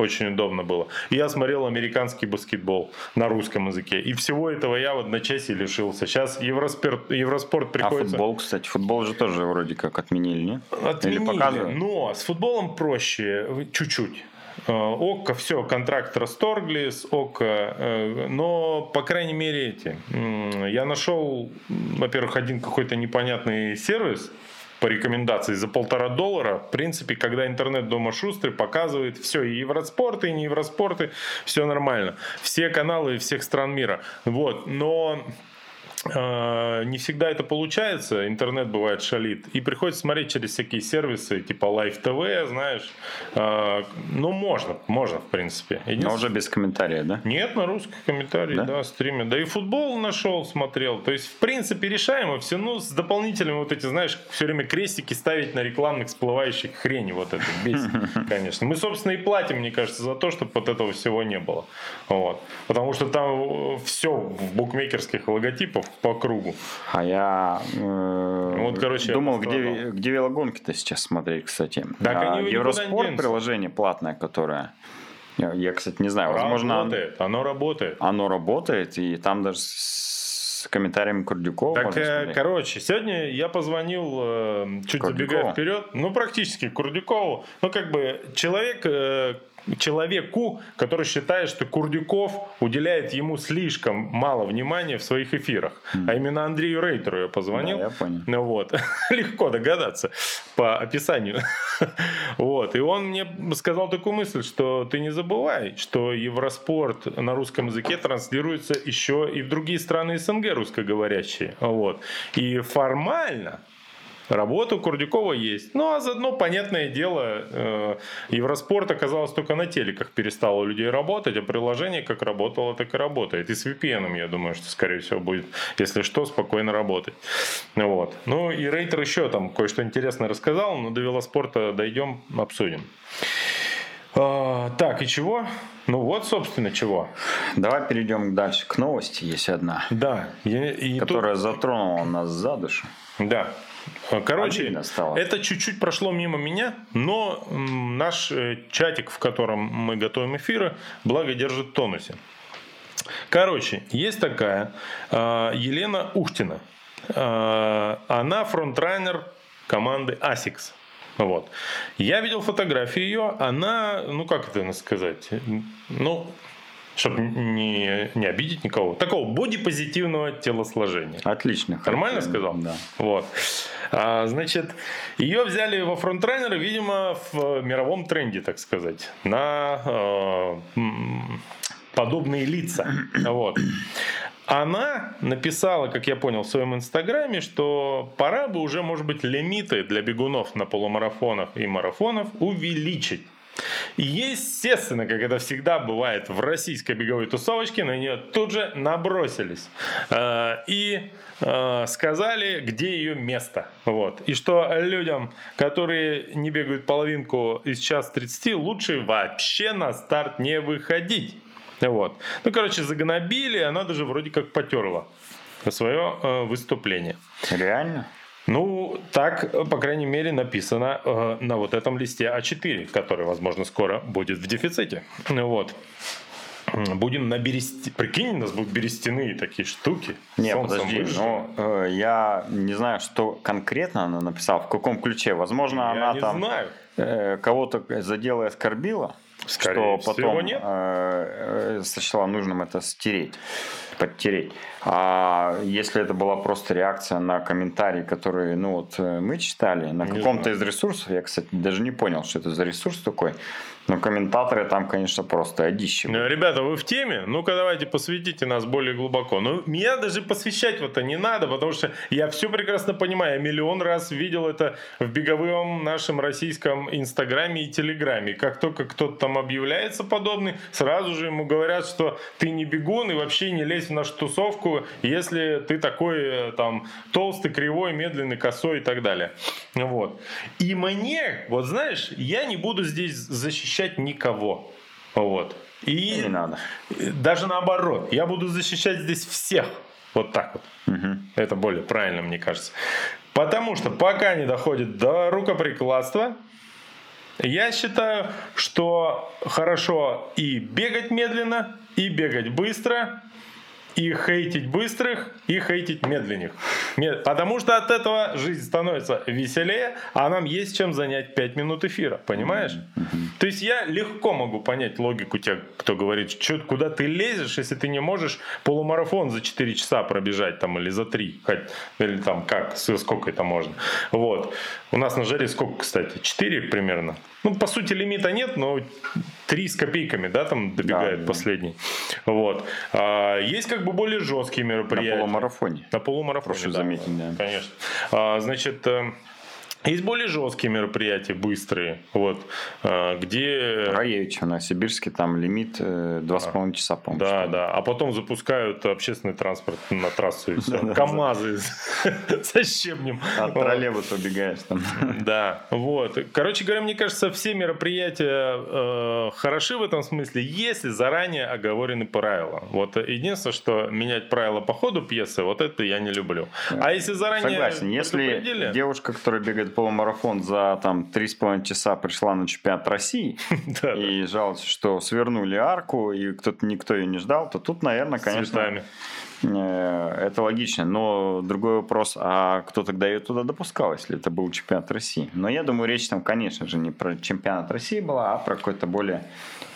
очень удобно было. я смотрел американский баскетбол на русском языке. И всего этого я в одночасье лишился. Сейчас Евроспорт, Евроспорт а приходится...
А футбол, кстати, футбол же тоже вроде как отменили, не?
Отменили, но с футболом проще чуть-чуть. Э, ОККО, все, контракт расторгли с ОККО, э, но, по крайней мере, эти. Я нашел, во-первых, один какой-то непонятный сервис, по рекомендации за полтора доллара. В принципе, когда интернет дома шустрый, показывает все, и Евроспорты, и не Евроспорты, все нормально. Все каналы всех стран мира. Вот, но не всегда это получается, интернет бывает шалит, и приходится смотреть через всякие сервисы, типа Live TV, знаешь, а, ну можно, можно в принципе.
Но уже без комментариев, да?
Нет, на русский комментарий, да? да, стриме, да и футбол нашел, смотрел, то есть в принципе решаемо все, ну с дополнительными вот эти, знаешь, все время крестики ставить на рекламных всплывающих хрени вот это бесит, конечно. Мы, собственно, и платим, мне кажется, за то, чтобы вот этого всего не было, вот, потому что там все в букмекерских логотипах по кругу.
А я э, вот, короче, думал, где, где велогонки-то сейчас смотреть, кстати. Так а, они Евроспорт приложение платное, которое... Я, я, кстати, не знаю, возможно...
Работает, оно работает.
Оно работает, и там даже с комментариями Курдюкова.
Так, э, короче, сегодня я позвонил, э, чуть Курдюкова. забегая вперед, ну, практически Курдюкову. Ну, как бы, человек, э, человеку, который считает, что Курдюков уделяет ему слишком мало внимания в своих эфирах. Mm. А именно Андрею Рейтеру я позвонил.
Да, я понял.
Ну вот, легко догадаться по описанию. вот, и он мне сказал такую мысль, что ты не забывай, что Евроспорт на русском языке транслируется еще и в другие страны СНГ русскоговорящие. Вот. И формально Работа у Курдюкова есть. Ну, а заодно, понятное дело, э, Евроспорт оказалось только на телеках перестало у людей работать, а приложение как работало, так и работает. И с VPN, я думаю, что, скорее всего, будет, если что, спокойно работать. Вот. Ну, и Рейтер еще там кое-что интересное рассказал, но до велоспорта дойдем, обсудим. А, так, и чего? Ну вот, собственно, чего.
Давай перейдем дальше к новости. Есть одна.
Да.
И, и которая тут... затронула нас за душу.
Да. Короче, это чуть-чуть прошло мимо меня, но наш э, чатик, в котором мы готовим эфиры, благо держит в тонусе. Короче, есть такая э, Елена Ухтина. Э, она фронтранер команды ASICS. Вот. Я видел фотографии ее, она, ну как это сказать, ну чтобы не, не обидеть никого. Такого бодипозитивного телосложения.
Отлично.
Нормально сказал?
Да.
Вот. А, значит, ее взяли во фронтранеры, видимо, в мировом тренде, так сказать, на э, подобные лица. Вот. она написала, как я понял, в своем инстаграме, что пора бы уже, может быть, лимиты для бегунов на полумарафонах и марафонов увеличить. Естественно, как это всегда бывает в российской беговой тусовочке, на нее тут же набросились э, и э, сказали, где ее место. Вот. И что людям, которые не бегают половинку из час 30, лучше вообще на старт не выходить. Вот. Ну, короче, загнобили, она даже вроде как потерла свое э, выступление.
Реально?
Ну, так, по крайней мере, написано э, на вот этом листе А4, который, возможно, скоро будет в дефиците. Вот. Будем на бересте... Прикинь, у нас будут берестяные такие штуки.
Не, подожди, но э, я не знаю, что конкретно она написала, в каком ключе. Возможно,
я
она
не
там
знаю.
Э, кого-то задела и оскорбила,
Скорее
что потом
нет.
э, э, сочла нужным это стереть, подтереть. А если это была просто реакция на комментарии, которые ну, вот, э, мы читали на каком-то из ресурсов, я, кстати, даже не понял, что это за ресурс такой, но комментаторы там, конечно, просто одище.
Ну, Ребята, вы в теме? Ну-ка давайте посвятите нас более глубоко. Ну, меня даже посвящать в это не надо, потому что я все прекрасно понимаю. Я миллион раз видел это в беговом нашем российском инстаграме и телеграме. Как только кто-то там объявляется подобный, сразу же ему говорят, что ты не бегун и вообще не лезь в нашу тусовку, если ты такой э, там толстый, кривой, медленный, косой и так далее. Вот. И мне, вот знаешь, я не буду здесь защищать никого. Вот. И
Не надо.
даже наоборот, я буду защищать здесь всех. Вот так вот. Это более правильно, мне кажется. Потому что пока не доходит до рукоприкладства, я считаю, что хорошо и бегать медленно, и бегать быстро, и хейтить быстрых, и хейтить медленных. Мед- Потому что от этого жизнь становится веселее, а нам есть чем занять 5 минут эфира, понимаешь? То есть я легко могу понять логику тех, кто говорит, что, куда ты лезешь, если ты не можешь полумарафон за 4 часа пробежать там или за 3, хоть, или там как, сколько это можно. Вот. У нас на жаре сколько, кстати? 4 примерно? Ну, по сути, лимита нет, но 3 с копейками, да, там добегает
Да, да.
последний. Вот. А, есть как бы более жесткие мероприятия.
Полумарафоне.
На полумарафоне,
Прошу
да,
заметить, да.
Конечно. А, значит, э, есть более жесткие мероприятия, быстрые, вот, а, где...
Раевич у нас сибирский, там лимит э, 2,5 часа, по-моему.
Да, да. А потом запускают общественный транспорт на трассу и все. КАМАЗы со щебнем.
От
Вот.
троллейбуса убегаешь там.
Да, вот. Короче говоря, мне кажется, все мероприятия э, хороши в этом смысле, если заранее оговорены правила. Вот единственное, что менять правила по ходу пьесы, вот это я не люблю. А если заранее
Согласен. Если девушка, которая бегает полумарафон за там 3,5 часа пришла на чемпионат России и жалуется, что свернули арку и кто-то никто ее не ждал, то тут, наверное, конечно, э, это логично. Но другой вопрос, а кто тогда ее туда допускал, если это был чемпионат России? Но я думаю, речь там, конечно же, не про чемпионат России была, а про какой-то более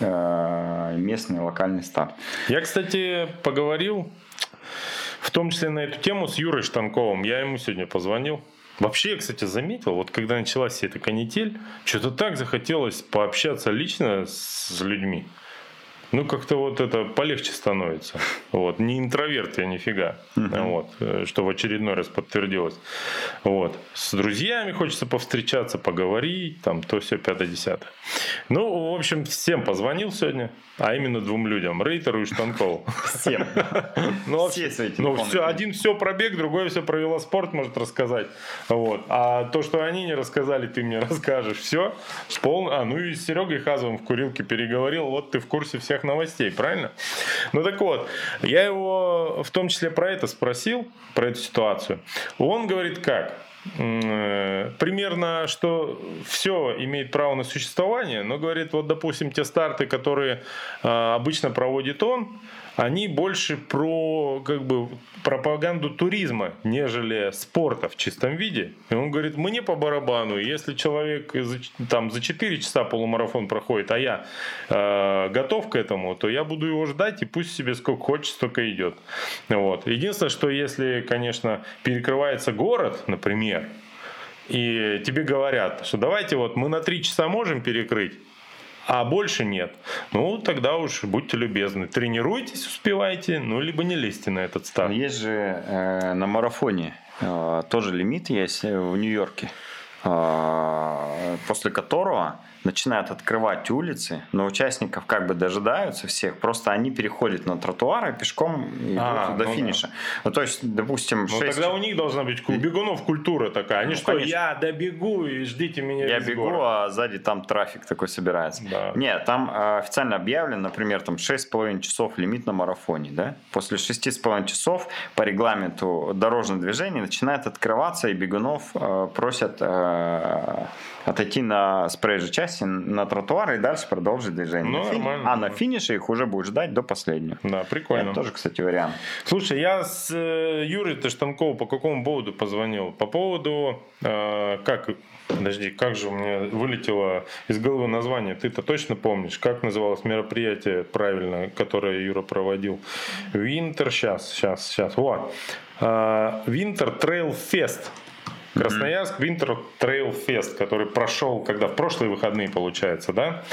э, местный, локальный старт.
Я, кстати, поговорил, в том числе на эту тему, с Юрой Штанковым. Я ему сегодня позвонил. Вообще, я, кстати, заметил, вот когда началась вся эта канитель, что-то так захотелось пообщаться лично с людьми. Ну, как-то вот это полегче становится. Вот. Не интроверт я нифига. Вот. э, Что в очередной раз подтвердилось. Вот. С друзьями хочется повстречаться, поговорить, там, то все, пятое, десятое. Ну, в общем, всем позвонил сегодня, а именно двум людям, Рейтеру и Штанкову.
Всем.
Ну,
Все
ну, все, один все пробег, другой все про велоспорт может рассказать. Вот. А то, что они не рассказали, ты мне расскажешь. Все. Пол... А, ну и с Серегой Хазовым в курилке переговорил. Вот ты в курсе всех новостей, правильно? Ну так вот, я его в том числе про это спросил, про эту ситуацию. Он говорит как? Э, Примерно, что все имеет право на существование, но говорит, вот, допустим, те старты, которые э, обычно проводит он, они больше про как бы пропаганду туризма, нежели спорта в чистом виде. И он говорит, мне по барабану, если человек за, там, за 4 часа полумарафон проходит, а я э, готов к этому, то я буду его ждать, и пусть себе сколько хочет, столько идет. Вот. Единственное, что если, конечно, перекрывается город, например, и тебе говорят, что давайте вот мы на 3 часа можем перекрыть, а больше нет. Ну, тогда уж будьте любезны. Тренируйтесь, успевайте, ну, либо не лезьте на этот старт.
Есть же э, на марафоне э, тоже лимит есть в Нью-Йорке, э, после которого начинают открывать улицы, но участников как бы дожидаются всех, просто они переходят на тротуары пешком идут а, до ну финиша. Да. Ну, то есть, допустим,
ну, 6... тогда у них должна быть бегунов культура такая. Они ну, что, конечно. я добегу и ждите меня
Я бегу, город. а сзади там трафик такой собирается. Да. Нет, там э, официально объявлено, например, там 6,5 часов лимит на марафоне, да? После 6,5 часов по регламенту дорожное движение начинает открываться, и бегунов э, просят э, отойти на с проезжей части на тротуар и дальше продолжить движение. Ну, нормально. А на финише их уже будет ждать до последнего.
Да, прикольно.
Это тоже, кстати, вариант.
Слушай, я с э, Юрой Таштанковым по какому поводу позвонил? По поводу, э, как Подожди, как же у меня вылетело из головы название? Ты-то точно помнишь, как называлось мероприятие правильно, которое Юра проводил? Winter, сейчас, сейчас, сейчас. Вот. Winter Trail Fest. Красноярск Winter Trail Fest, который прошел, когда в прошлые выходные, получается, да?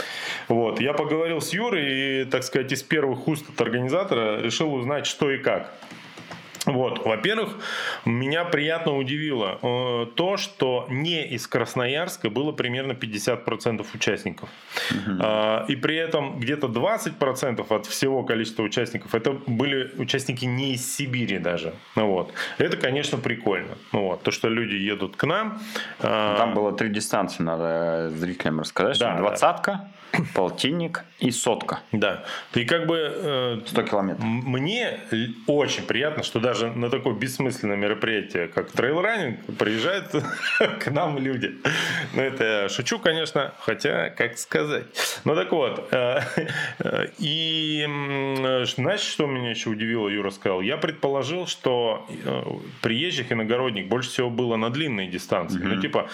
Вот. Я поговорил с Юрой и, так сказать, из первых уст от организатора решил узнать, что и как. Вот, во-первых, меня приятно удивило э, то, что не из Красноярска было примерно 50% участников. Угу. Э, и при этом где-то 20% от всего количества участников это были участники не из Сибири даже. Ну, вот. Это, конечно, прикольно. Ну, вот. То, что люди едут к нам.
Э, Там было три дистанции, надо зрителям рассказать. Да, двадцатка. Да полтинник и сотка.
Да. И как бы...
Э, 100 километров.
Мне очень приятно, что даже на такое бессмысленное мероприятие, как трейл-раннинг, приезжают к нам люди. Ну, это я шучу, конечно, хотя, как сказать. Ну, так вот. Э, э, и знаешь, что меня еще удивило, Юра сказал? Я предположил, что э, приезжих иногородних больше всего было на длинные дистанции. Mm-hmm. Ну, типа,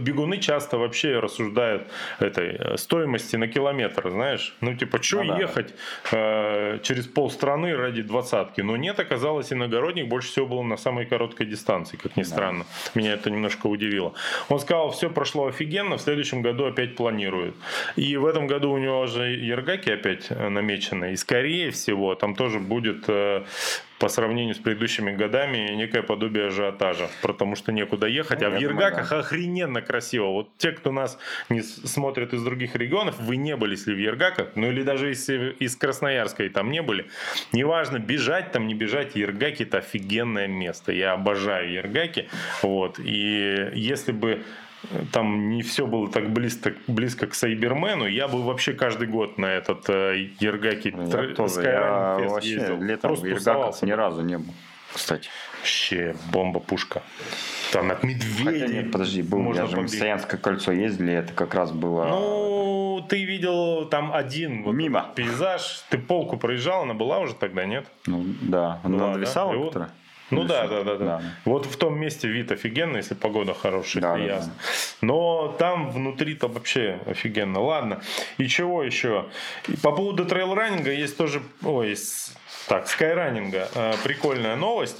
бегуны часто вообще рассуждают этой стоимости на километр, знаешь. Ну, типа, что ну, ехать да. э, через полстраны ради двадцатки? Но нет, оказалось, иногородних больше всего было на самой короткой дистанции, как ни странно. Да. Меня это немножко удивило. Он сказал, все прошло офигенно, в следующем году опять планирует. И в этом году у него же Ергаки опять э, намечены. И скорее всего, там тоже будет э, по сравнению с предыдущими годами некое подобие ажиотажа, потому что некуда ехать. Ну, а в Ергаках да. охрененно красиво. Вот те, кто нас не смотрит из других регионов, вы не были, если в Ергаках, ну или даже если из Красноярска и там не были, неважно, бежать там, не бежать, Ергаки это офигенное место. Я обожаю Ергаки. Вот. И если бы там не все было так близко, близко к Сайбермену, я бы вообще каждый год на этот э, Ергаки
я тоже, я вообще ездил. летом Просто в Ергаках ни разу не был, кстати.
Вообще бомба-пушка. Там от медведей. Хотя
нет, подожди, был, можно я же в Саянское кольцо ездили, это как раз было...
Ну, ты видел там один вот Мимо. пейзаж, ты полку проезжал, она была уже тогда, нет?
Ну, да, она ну, нависала, да?
Ну да, да, да, да, Вот в том месте вид офигенный, если погода хорошая, да, и ясно. Да. Но там внутри-то вообще офигенно. Ладно. И чего еще? По поводу трейл-раннинга есть тоже... Ой, так, скайранинга. Э, прикольная новость.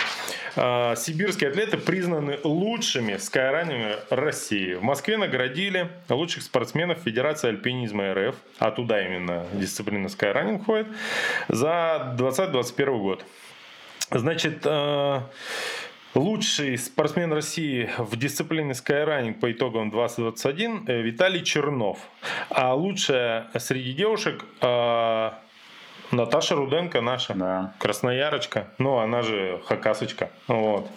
Э, сибирские атлеты признаны лучшими скайранерами России. В Москве наградили лучших спортсменов Федерации альпинизма РФ, а туда именно дисциплина скайранинг входит, за 2021 год. Значит, э, лучший спортсмен России в дисциплине скайранинг по итогам 2021 э, Виталий Чернов. А лучшая среди девушек э, Наташа Руденко наша, да. красноярочка. Ну, она же хакасочка. Вот.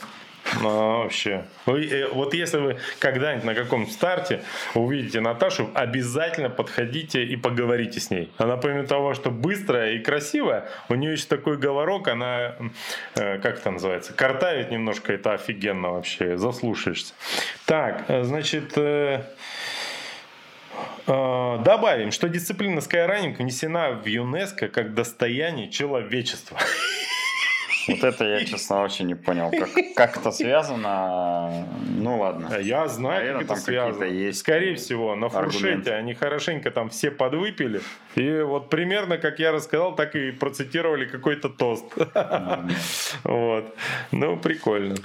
Ну, вообще. Вы, вот если вы когда-нибудь на каком старте увидите Наташу, обязательно подходите и поговорите с ней. Она, помимо того, что быстрая и красивая, у нее еще такой говорок, она, э, как это называется, картавит немножко, это офигенно вообще, заслушаешься. Так, э, значит... Э, добавим, что дисциплина скайранинг внесена в ЮНЕСКО как достояние человечества.
Вот это я, честно, вообще не понял, как, как это связано. Ну ладно.
Я знаю, Наверное, как это связано. Есть Скорее всего, на фуршете аргумент. они хорошенько там все подвыпили. И вот примерно, как я рассказал, так и процитировали какой-то тост. Вот. Ну, прикольно.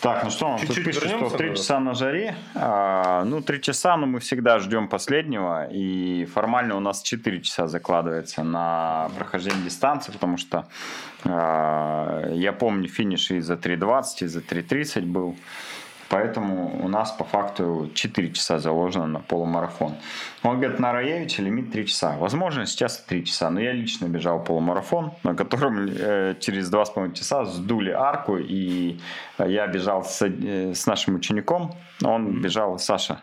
Так, ну что,
Чуть-чуть
пишет, что
вернемся,
3
да?
часа на жаре. А, ну, 3 часа, но мы всегда ждем последнего. И формально у нас 4 часа закладывается на прохождение дистанции, потому что а, я помню финиш и за 3.20, и за 3.30 был. Поэтому у нас по факту 4 часа заложено на полумарафон. Он говорит, на Раевиче лимит 3 часа. Возможно, сейчас 3 часа, но я лично бежал полумарафон, на котором э, через 2,5 часа сдули арку, и я бежал с, э, с нашим учеником, он бежал, Саша,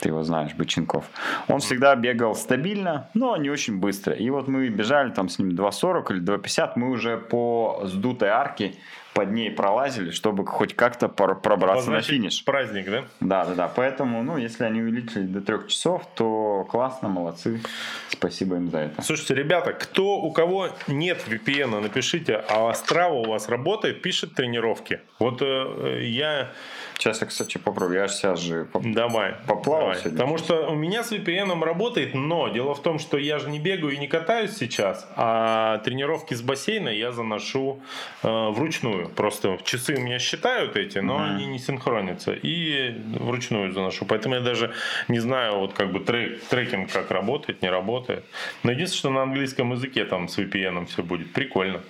ты его знаешь, Быченков. Он всегда бегал стабильно, но не очень быстро. И вот мы бежали там с ним 2.40 или 2.50, мы уже по сдутой арке под ней пролазили, чтобы хоть как-то пробраться на
Обозначить
финиш.
Праздник, да?
Да, да, да. Поэтому, ну, если они увеличили до трех часов, то классно, молодцы. Спасибо им за это.
Слушайте, ребята, кто у кого нет VPN, напишите, а Strava у вас работает, пишет тренировки. Вот э, я
Сейчас я, кстати, попробую. Я сейчас же... поп-
Давай.
Поплавал
давай.
сегодня?
Потому что у меня с VPN работает, но дело в том, что я же не бегаю и не катаюсь сейчас, а тренировки с бассейна я заношу э, вручную. Просто часы у меня считают эти, но они не синхронятся. И вручную заношу. Поэтому я даже не знаю, вот как бы трек, трекинг как работает, не работает. Но единственное, что на английском языке там с VPN все будет. Прикольно.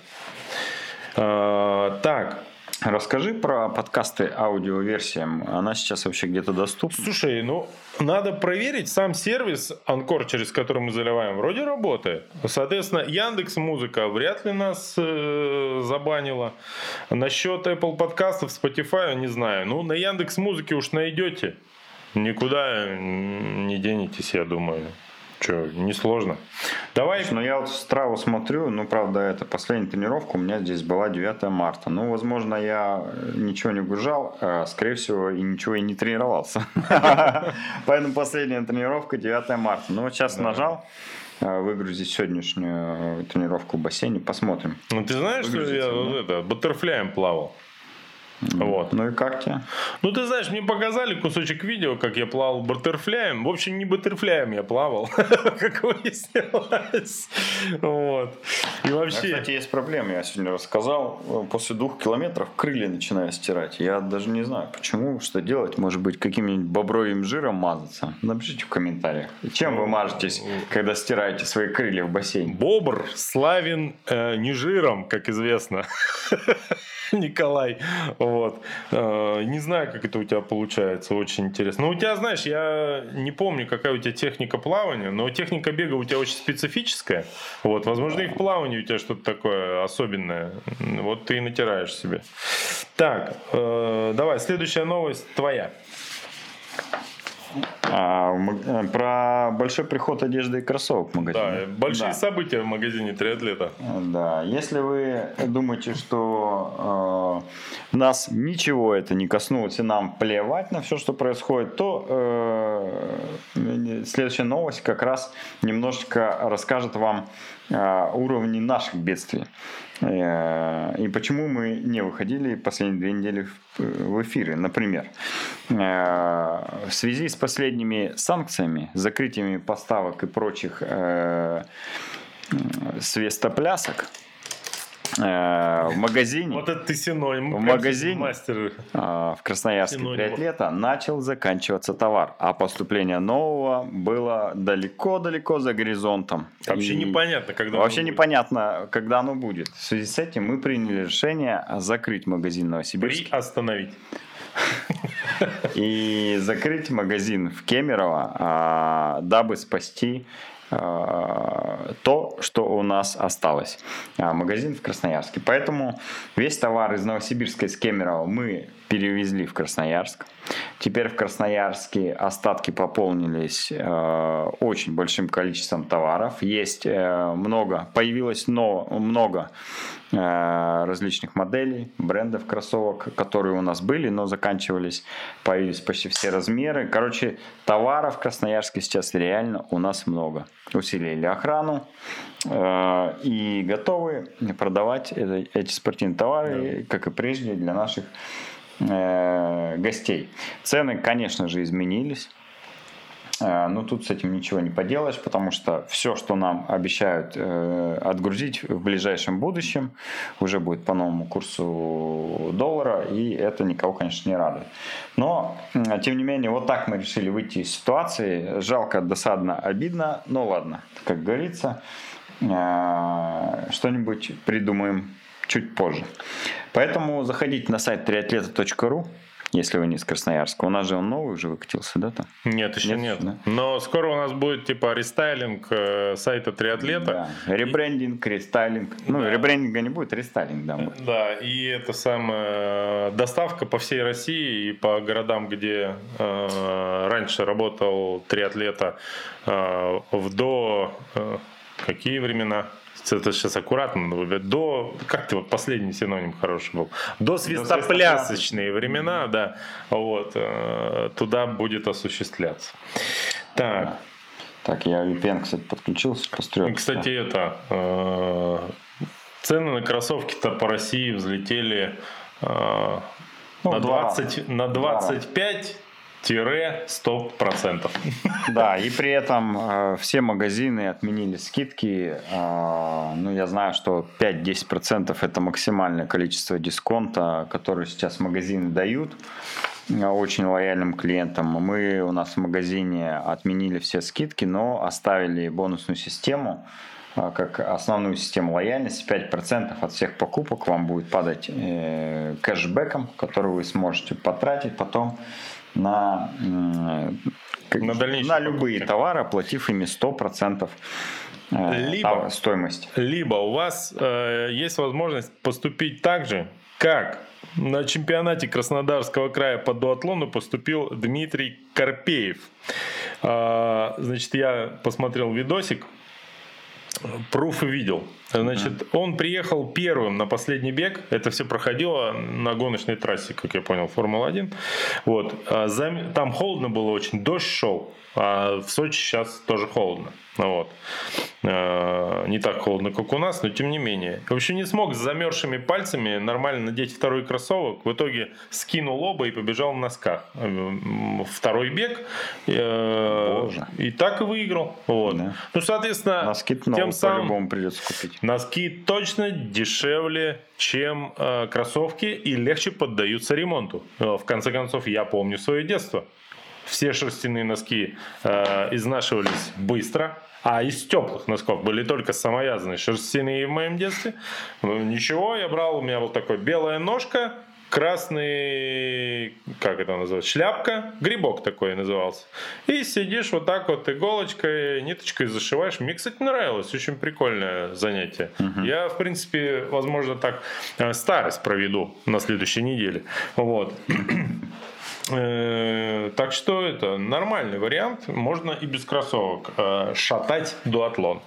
Э, так,
Расскажи про подкасты аудиоверсиям. Она сейчас вообще где-то доступна?
Слушай, ну надо проверить сам сервис Анкор, через который мы заливаем, вроде работает. Соответственно, Яндекс Музыка вряд ли нас э, забанила. Насчет Apple подкастов, Spotify, не знаю. Ну, на Яндекс Музыке уж найдете. Никуда не денетесь, я думаю. Че, несложно. Давай.
Ну, я вот Страву смотрю, ну, правда, это последняя тренировка у меня здесь была 9 марта. Ну, возможно, я ничего не гужал, а, скорее всего, и ничего и не тренировался. Поэтому последняя тренировка 9 марта. Ну, вот сейчас нажал а, выгрузить сегодняшнюю тренировку в бассейне, посмотрим.
Ну, ты знаешь, что я это, баттерфляем плавал? Вот.
Ну и как тебе?
Ну, ты знаешь, мне показали кусочек видео, как я плавал баттерфляем. В общем, не баттерфляем я плавал, как выяснилось. Вот. И вообще...
кстати, есть проблема, я сегодня рассказал. После двух километров крылья начинаю стирать. Я даже не знаю, почему, что делать. Может быть, каким-нибудь бобровым жиром мазаться? Напишите в комментариях. Чем вы мажетесь, когда стираете свои крылья в бассейне?
Бобр славен э, не жиром, как известно. Николай. Вот. Э, Не знаю, как это у тебя получается. Очень интересно. Ну, у тебя, знаешь, я не помню, какая у тебя техника плавания, но техника бега у тебя очень специфическая. Вот. Возможно, и в плавании у тебя что-то такое особенное. Вот ты и натираешь себе. Так, э, давай, следующая новость твоя.
А, про большой приход одежды и кроссовок в магазине.
Да, большие
Да.
события в магазине триатлета.
Да, если вы думаете, что э, нас ничего это не коснулось и нам плевать на все, что происходит, то э, следующая новость как раз немножечко расскажет вам э, уровни наших бедствий. Э, И почему мы не выходили последние две недели в, в эфиры. Например, э, в связи с последними санкциями, закрытиями поставок и прочих э, свистоплясок э, в магазине
Вот это ты синоним.
В магазине?
Мастер.
э, в Красноярске
Синонимов.
триатлета начал заканчиваться товар, а поступление нового было далеко-далеко за горизонтом.
Вообще
И
непонятно, когда
Вообще
оно будет.
непонятно, когда оно будет. В связи с этим мы приняли решение закрыть магазин Новосибирск
Приостановить.
и закрыть магазин в Кемерово, а, дабы спасти то, что у нас осталось. А, Магазин в Красноярске. Поэтому весь товар из Новосибирска, из Кемерово мы перевезли в Красноярск. Теперь в Красноярске остатки пополнились э, очень большим количеством товаров. Есть э, много, появилось но, много э, различных моделей, брендов кроссовок, которые у нас были, но заканчивались, появились почти все размеры. Короче, товаров в Красноярске сейчас реально у нас много. Усилили охрану э, и готовы продавать это- эти спортивные товары, как и прежде, для наших э, гостей. Цены, конечно же, изменились. Э, но тут с этим ничего не поделаешь, потому что все, что нам обещают э, отгрузить в ближайшем будущем, уже будет по новому курсу доллара, и это никого, конечно, не радует. Но, тем не менее, вот так мы решили выйти из ситуации. Жалко, досадно, обидно, но ладно, как говорится, э, что-нибудь придумаем чуть позже. Поэтому заходите на сайт triatleta.ru, если вы не из Красноярска. У нас же он новый уже выкатился, да? Там?
Нет, еще нет. нет. Да? Но скоро у нас будет типа рестайлинг э, сайта триатлета.
Да. Ребрендинг, рестайлинг. Ну, да. ребрендинга не будет, рестайлинг, да. Будет.
Да, и это самая доставка по всей России и по городам, где э, раньше работал триатлета э, в до... Э, какие времена? Это сейчас аккуратно выбирать, до, как ты вот последний синоним хороший был, до свистоплясочные времена, да, вот, туда будет осуществляться. Так.
Так, я VPN, кстати, подключился, пострел.
Кстати, это, э, цены на кроссовки-то по России взлетели э, ну, на, 20, на 25 100%.
Да, и при этом э, все магазины отменили скидки. Э, ну, я знаю, что 5-10% это максимальное количество дисконта, которое сейчас магазины дают э, очень лояльным клиентам. Мы у нас в магазине отменили все скидки, но оставили бонусную систему э, как основную систему лояльности. 5% от всех покупок вам будет падать э, кэшбэком, который вы сможете потратить потом на, на, на любые товары, оплатив ими 100% э, либо, стоимости.
Либо у вас э, есть возможность поступить так же, как на чемпионате Краснодарского края по дуатлону поступил Дмитрий Карпеев. Э, значит, я посмотрел видосик, пруфы видел. Значит, он приехал первым на последний бег. Это все проходило на гоночной трассе, как я понял, Формула-1. Вот. А там холодно было очень, дождь шел. А в Сочи сейчас тоже холодно. Вот. А, не так холодно, как у нас, но тем не менее. В общем, не смог с замерзшими пальцами нормально надеть второй кроссовок. В итоге скинул оба и побежал в носках. Второй бег. Э, Боже. И так и выиграл. Вот. Да. Ну, соответственно,
тем самым по-любому придется купить.
Носки точно дешевле, чем э, кроссовки и легче поддаются ремонту. Э, в конце концов, я помню свое детство. Все шерстяные носки э, изнашивались быстро, а из теплых носков были только самоязанные шерстяные в моем детстве. Ну, ничего, я брал, у меня вот такой белая ножка, красный, как это называется, шляпка, грибок такой назывался. И сидишь вот так вот иголочкой, ниточкой зашиваешь. Мне, кстати, нравилось, очень прикольное занятие. Угу. Я, в принципе, возможно, так э, старость проведу на следующей неделе. Вот. Э, так что это нормальный вариант. Можно и без кроссовок э, шатать дуатлон.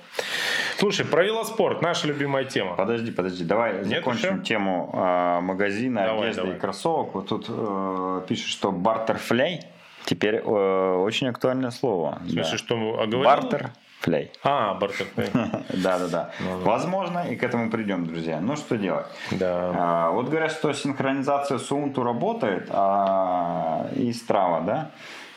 Слушай, про велоспорт, наша любимая тема.
Подожди, подожди, давай Нет закончим еще? тему э, магазина, давай, одежды давай. и кроссовок. Вот тут э, пишет, что бартерфляй теперь э, очень актуальное слово.
В смысле, да. что оговорил?
Бартер Фляй.
А, Бартерфляй.
Да-да-да. Ну Возможно, и к этому придем, друзья. Ну, что делать?
Да.
А, вот говорят, что синхронизация с Ubuntu работает, а и Strava, да?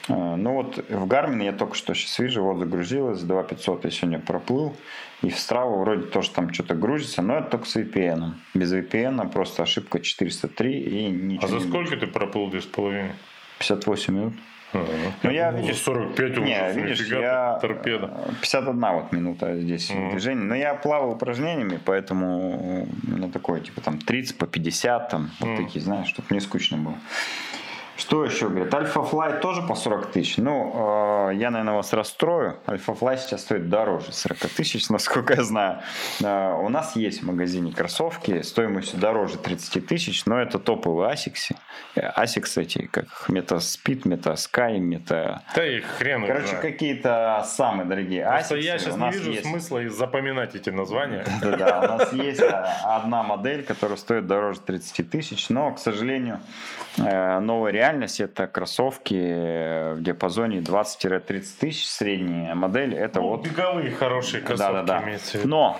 А, ну вот в Garmin я только что сейчас вижу, вот загрузилось, 2500 я сегодня проплыл, и в Strava вроде тоже там что-то грузится, но это только с VPN. Без VPN просто ошибка 403 и ничего.
А за сколько ты проплыл 2,5?
58 минут.
Ну, я, видишь, 45
не, видишь, я торпеда. 51 вот минута здесь uh-huh. движения. Но я плавал упражнениями, поэтому ну, такое, типа там 30 по 50, там, uh-huh. вот такие, знаешь, чтобы не скучно было. Что еще, говорит, Альфа Флай тоже по 40 тысяч. Ну, э, я, наверное, вас расстрою. Альфа Флай сейчас стоит дороже 40 тысяч, насколько я знаю. Э, у нас есть в магазине кроссовки стоимостью дороже 30 тысяч, но это топовые Asics. Asics эти, как Metaspeed, Metasky, Meta...
Да и хрен
Короче, какие-то самые дорогие
Просто я сейчас не вижу есть... смысла запоминать эти названия.
Да-да, у нас есть одна модель, которая стоит дороже 30 тысяч, но, к сожалению, э, новая реальность реальность это кроссовки в диапазоне 20-30 тысяч, средняя модель. Это ну, вот...
Беговые хорошие кроссовки да, да,
да. Но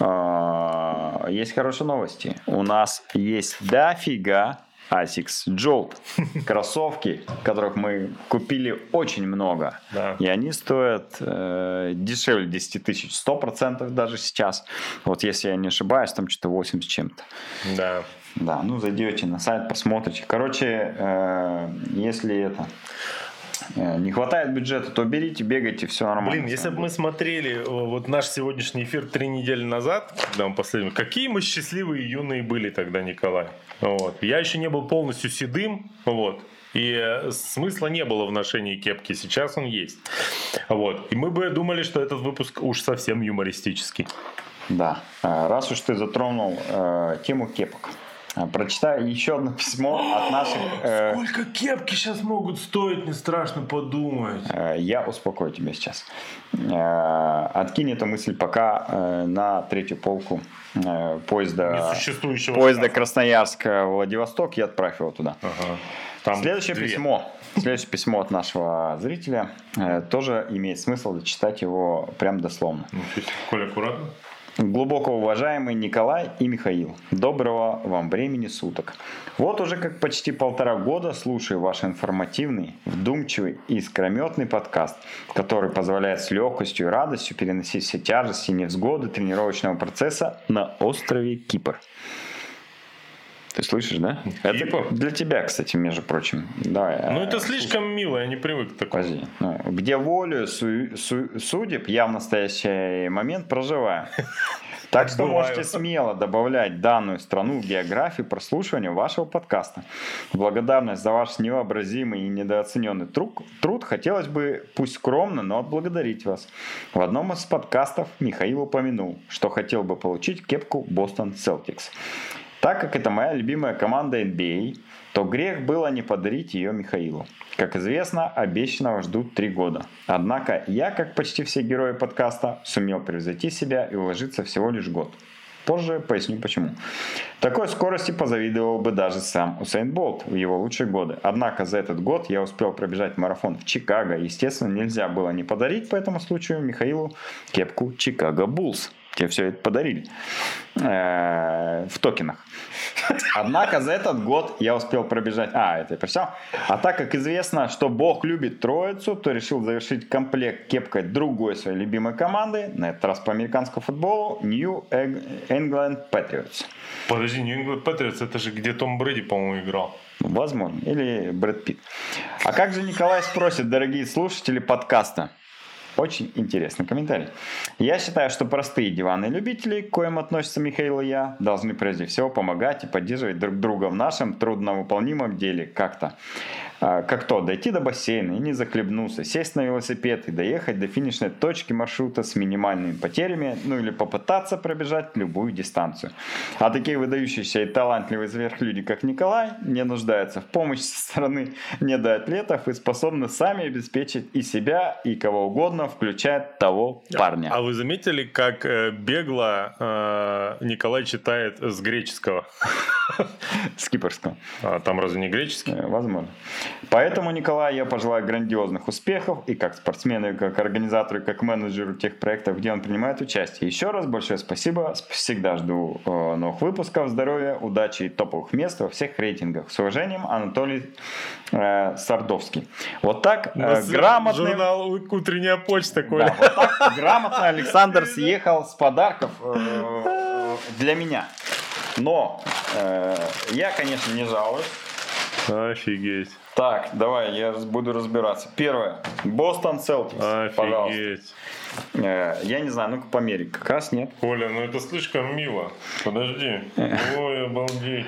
э, есть хорошие новости. У нас есть дофига Asics Jolt. Кроссовки, которых мы купили очень много.
Да.
И они стоят э, дешевле 10 тысяч, 100% даже сейчас. Вот если я не ошибаюсь, там что-то 8 с чем-то.
Да.
Да, ну зайдете на сайт, посмотрите. Короче, э, если это э, не хватает бюджета, то берите, бегайте, все нормально.
Блин, если бы мы смотрели э, вот наш сегодняшний эфир три недели назад, когда мы последний, какие мы счастливые юные были тогда, Николай. Вот. Я еще не был полностью седым, вот. И э, смысла не было в ношении кепки, сейчас он есть. Вот. И мы бы думали, что этот выпуск уж совсем юмористический.
Да, раз уж ты затронул э, тему кепок, прочитаю еще одно письмо от наших... э,
Сколько кепки сейчас могут стоить, не страшно подумать.
Э, Я успокою тебя сейчас. Э, Откинь эту мысль пока э, на третью полку э, поезда, поезда. Красноярск-Владивосток и отправь его туда.
Ага. Там
Следующее
две.
письмо. Следующее письмо от нашего зрителя э, тоже имеет смысл зачитать его прям дословно.
Ну, Коль, аккуратно.
Глубоко уважаемый Николай и Михаил, доброго вам времени суток. Вот уже как почти полтора года слушаю ваш информативный, вдумчивый и искрометный подкаст, который позволяет с легкостью и радостью переносить все тяжести и невзгоды тренировочного процесса на острове Кипр. Ты слышишь, да? Это
Кипр?
для тебя, кстати, между прочим. Давай.
Ну,
э,
это слишком мило, я не привык к такому.
Подожди. Ну, где волю су- су- судеб я в настоящий момент проживаю. Так что можете смело добавлять данную страну в географию прослушивания вашего подкаста. Благодарность за ваш невообразимый и недооцененный труд, труд хотелось бы, пусть скромно, но отблагодарить вас. В одном из подкастов Михаил упомянул, что хотел бы получить кепку Бостон Celtics. Так как это моя любимая команда NBA, то грех было не подарить ее Михаилу. Как известно, обещанного ждут три года. Однако я, как почти все герои подкаста, сумел превзойти себя и уложиться всего лишь год. Позже поясню почему. Такой скорости позавидовал бы даже сам Усейн Болт в его лучшие годы. Однако за этот год я успел пробежать марафон в Чикаго. Естественно, нельзя было не подарить по этому случаю Михаилу кепку Чикаго Буллс. Тебе все это подарили. Э, В токенах. Однако за этот год я успел пробежать... А, это я прочитал. А так как известно, что Бог любит троицу, то решил завершить комплект кепкой другой своей любимой команды, на этот раз по американскому футболу, New England Patriots.
Подожди, New England Patriots, это же где Том Брэди, по-моему, играл.
Возможно. Или Брэд Питт. А как же Николай спросит, дорогие слушатели подкаста? Очень интересный комментарий. Я считаю, что простые диванные любители, к коим относятся Михаил и я, должны прежде всего помогать и поддерживать друг друга в нашем трудновыполнимом деле как-то. А, Как то, дойти до бассейна и не захлебнуться, сесть на велосипед и доехать до финишной точки маршрута с минимальными потерями, ну или попытаться пробежать любую дистанцию. А такие выдающиеся и талантливые сверхлюди, как Николай, не нуждаются в помощи со стороны недоатлетов и способны сами обеспечить и себя, и кого угодно, включая того парня.
А вы заметили, как э, бегло э, Николай читает с греческого?
С кипрского.
А там разве не греческий?
Э, Возможно. Поэтому, Николай, я пожелаю грандиозных успехов и как спортсмену, и как организатору, и как менеджеру тех проектов, где он принимает участие. Еще раз большое спасибо. Всегда жду э, новых выпусков. Здоровья, удачи и топовых мест во всех рейтингах. С уважением, Анатолий э, Сардовский. Вот так э, грамотный...
Журнал «Утренняя почта»,
Да,
Коля.
вот так грамотно Александр съехал с подарков э, для меня. Но э, я, конечно, не жалуюсь.
Офигеть.
Так, давай, я буду разбираться. Первое. Бостон Селтикс. Пожалуйста.
Офигеть.
Э, я не знаю, ну-ка помери. Как раз нет.
Коля, ну это слишком мило. Подожди. Ой, обалдеть.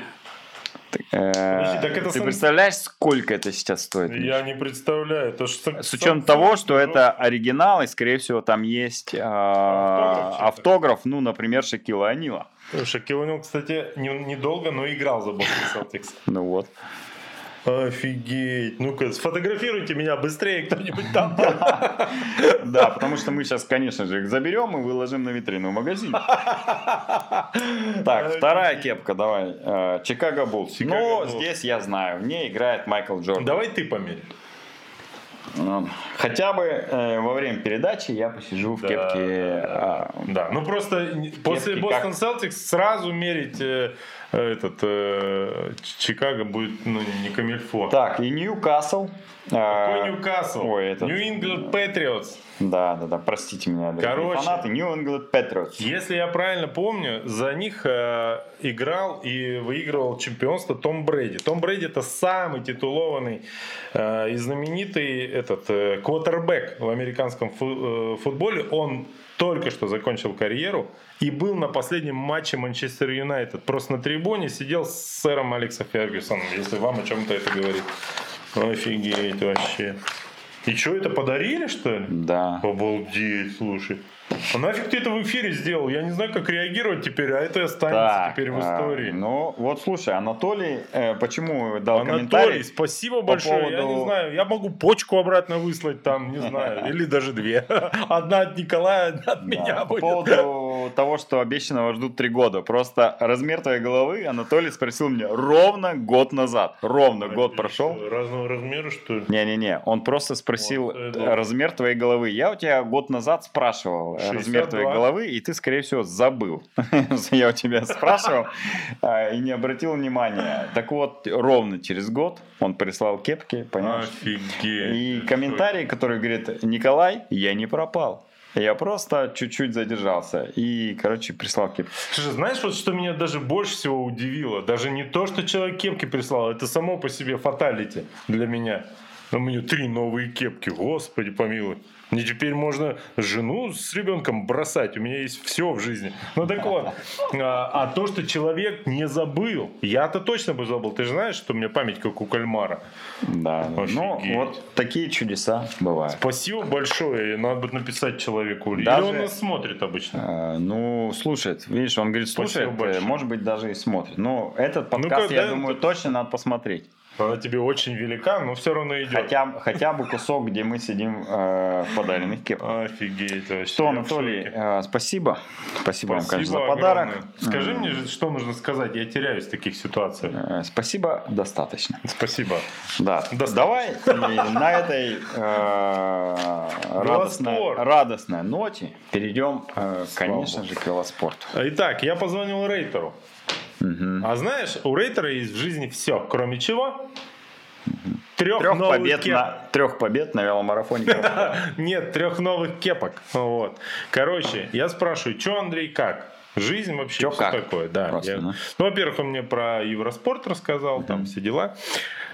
Э,
так это
ты
сам-
представляешь, сколько это сейчас стоит?
Я не представляю. То, что
С учетом того, что это оригинал, и, скорее всего, там есть э,
Автограф чей-то.
автограф, ну, например, Шакила Анила.
Шакил О'Нил, кстати, не- недолго, но играл за Бостон Селтикс.
Ну вот.
Офигеть. Ну-ка, сфотографируйте меня быстрее кто-нибудь там.
Да, потому что мы сейчас, конечно же, их заберем и выложим на витрину в магазине. Так, вторая кепка, давай. Э, Чикаго Буллс.
Буллс.
здесь я знаю, в ней играет Майкл Джордан.
Давай ты померь.
Ну, Хотя бы э, во время передачи я посижу в
Да,
кепке.
да,
а,
Да, ну просто после
как-
Бостон Селтикс сразу мерить э, этот э, Чикаго будет ну, не камильфо.
Так, и Ньюкасл.
Какой
А,
Ньюкасл?
Ой, этот...
New England Patriots.
Да, да, да, простите меня.
Короче.
фанаты. New England Patriots.
Если я правильно помню, за них э, играл и выигрывал чемпионство Том Брейди. Том Брейди это самый титулованный э, и знаменитый этот э, квотербек в американском фу- э, футболе. Он только что закончил карьеру и был на последнем матче Манчестер Юнайтед. Просто на трибуне сидел с сэром Алекса Фергюсоном, если вам о чем-то это говорит. Офигеть вообще. И что, это подарили, что ли?
Да.
Обалдеть, слушай. А нафиг ты это в эфире сделал? Я не знаю, как реагировать теперь, а это останется
Так,
теперь в
а,
истории.
ну, вот слушай, Анатолий, э, почему дал
Анатолий,
комментарий?
спасибо большое. Я не
поводу-
знаю, я могу почку обратно выслать там, не знаю, или даже две. Одна от Николая, одна от меня
по
будет.
Поводу того, что обещанного ждут три года. Просто размер твоей головы Анатолий спросил меня ровно год назад. Ровно год прошел.
Разного размера, что ли?
Не-не-не, он просто спросил
Вот,
размер твоей головы. Я у тебя год назад спрашивал э, размер
62.
твоей головы, и ты, скорее всего, забыл. Я у тебя спрашивал а, и не обратил внимания. Так вот, ровно через год он прислал кепки, понимаешь?
Офигеть.
И комментарий, который говорит, Николай, я не пропал. Я просто чуть-чуть задержался. И, короче, прислал кепки.
Слушай, знаешь, вот что меня даже больше всего удивило? Даже не то, что человек кепки прислал, это само по себе фаталити для меня. У меня три новые кепки, господи помилуй. Мне теперь можно жену с ребенком бросать. У меня есть все в жизни. Ну так вот. А, а то, что человек не забыл. Я-то точно бы забыл. Ты же знаешь, что у меня память как у кальмара.
Да. Ну,
Офигеть.
вот такие чудеса бывают.
Спасибо большое. Надо бы написать человеку.
Даже-
Или он нас смотрит обычно.
А, Ну, слушает. Видишь, он говорит, слушает, э, может быть, даже и смотрит. Но этот подкаст,
Ну-ка,
я думаю, точно надо посмотреть.
Она тебе очень велика, но все равно идет.
Хотя, хотя бы кусок, где мы сидим э, в подаренных кепках.
Офигеть вообще.
Что, Анатолий, э, спасибо. Спасибо, вам, конечно, за подарок.
огромное. Скажи мне, что нужно сказать, я теряюсь в таких ситуациях.
э, Спасибо, достаточно.
Спасибо.
Да,
Достаточно.
давай и на этой э, радостной, радостной ноте перейдем, э, конечно же, к велоспорту.
Итак, я позвонил Рейтеру. А знаешь, у Рейтера есть в жизни все, кроме чего? Трех,
Трех
новых
побед,
кеп-
на, трех побед на веломарафоне.
Нет, трех новых кепок. Вот. Короче, я спрашиваю, что, Андрей, как? Жизнь вообще
Чё
что
как?
такое? Да.
Просто,
я-
ну.
Ну, во-первых, он мне про Евроспорт рассказал, там все дела.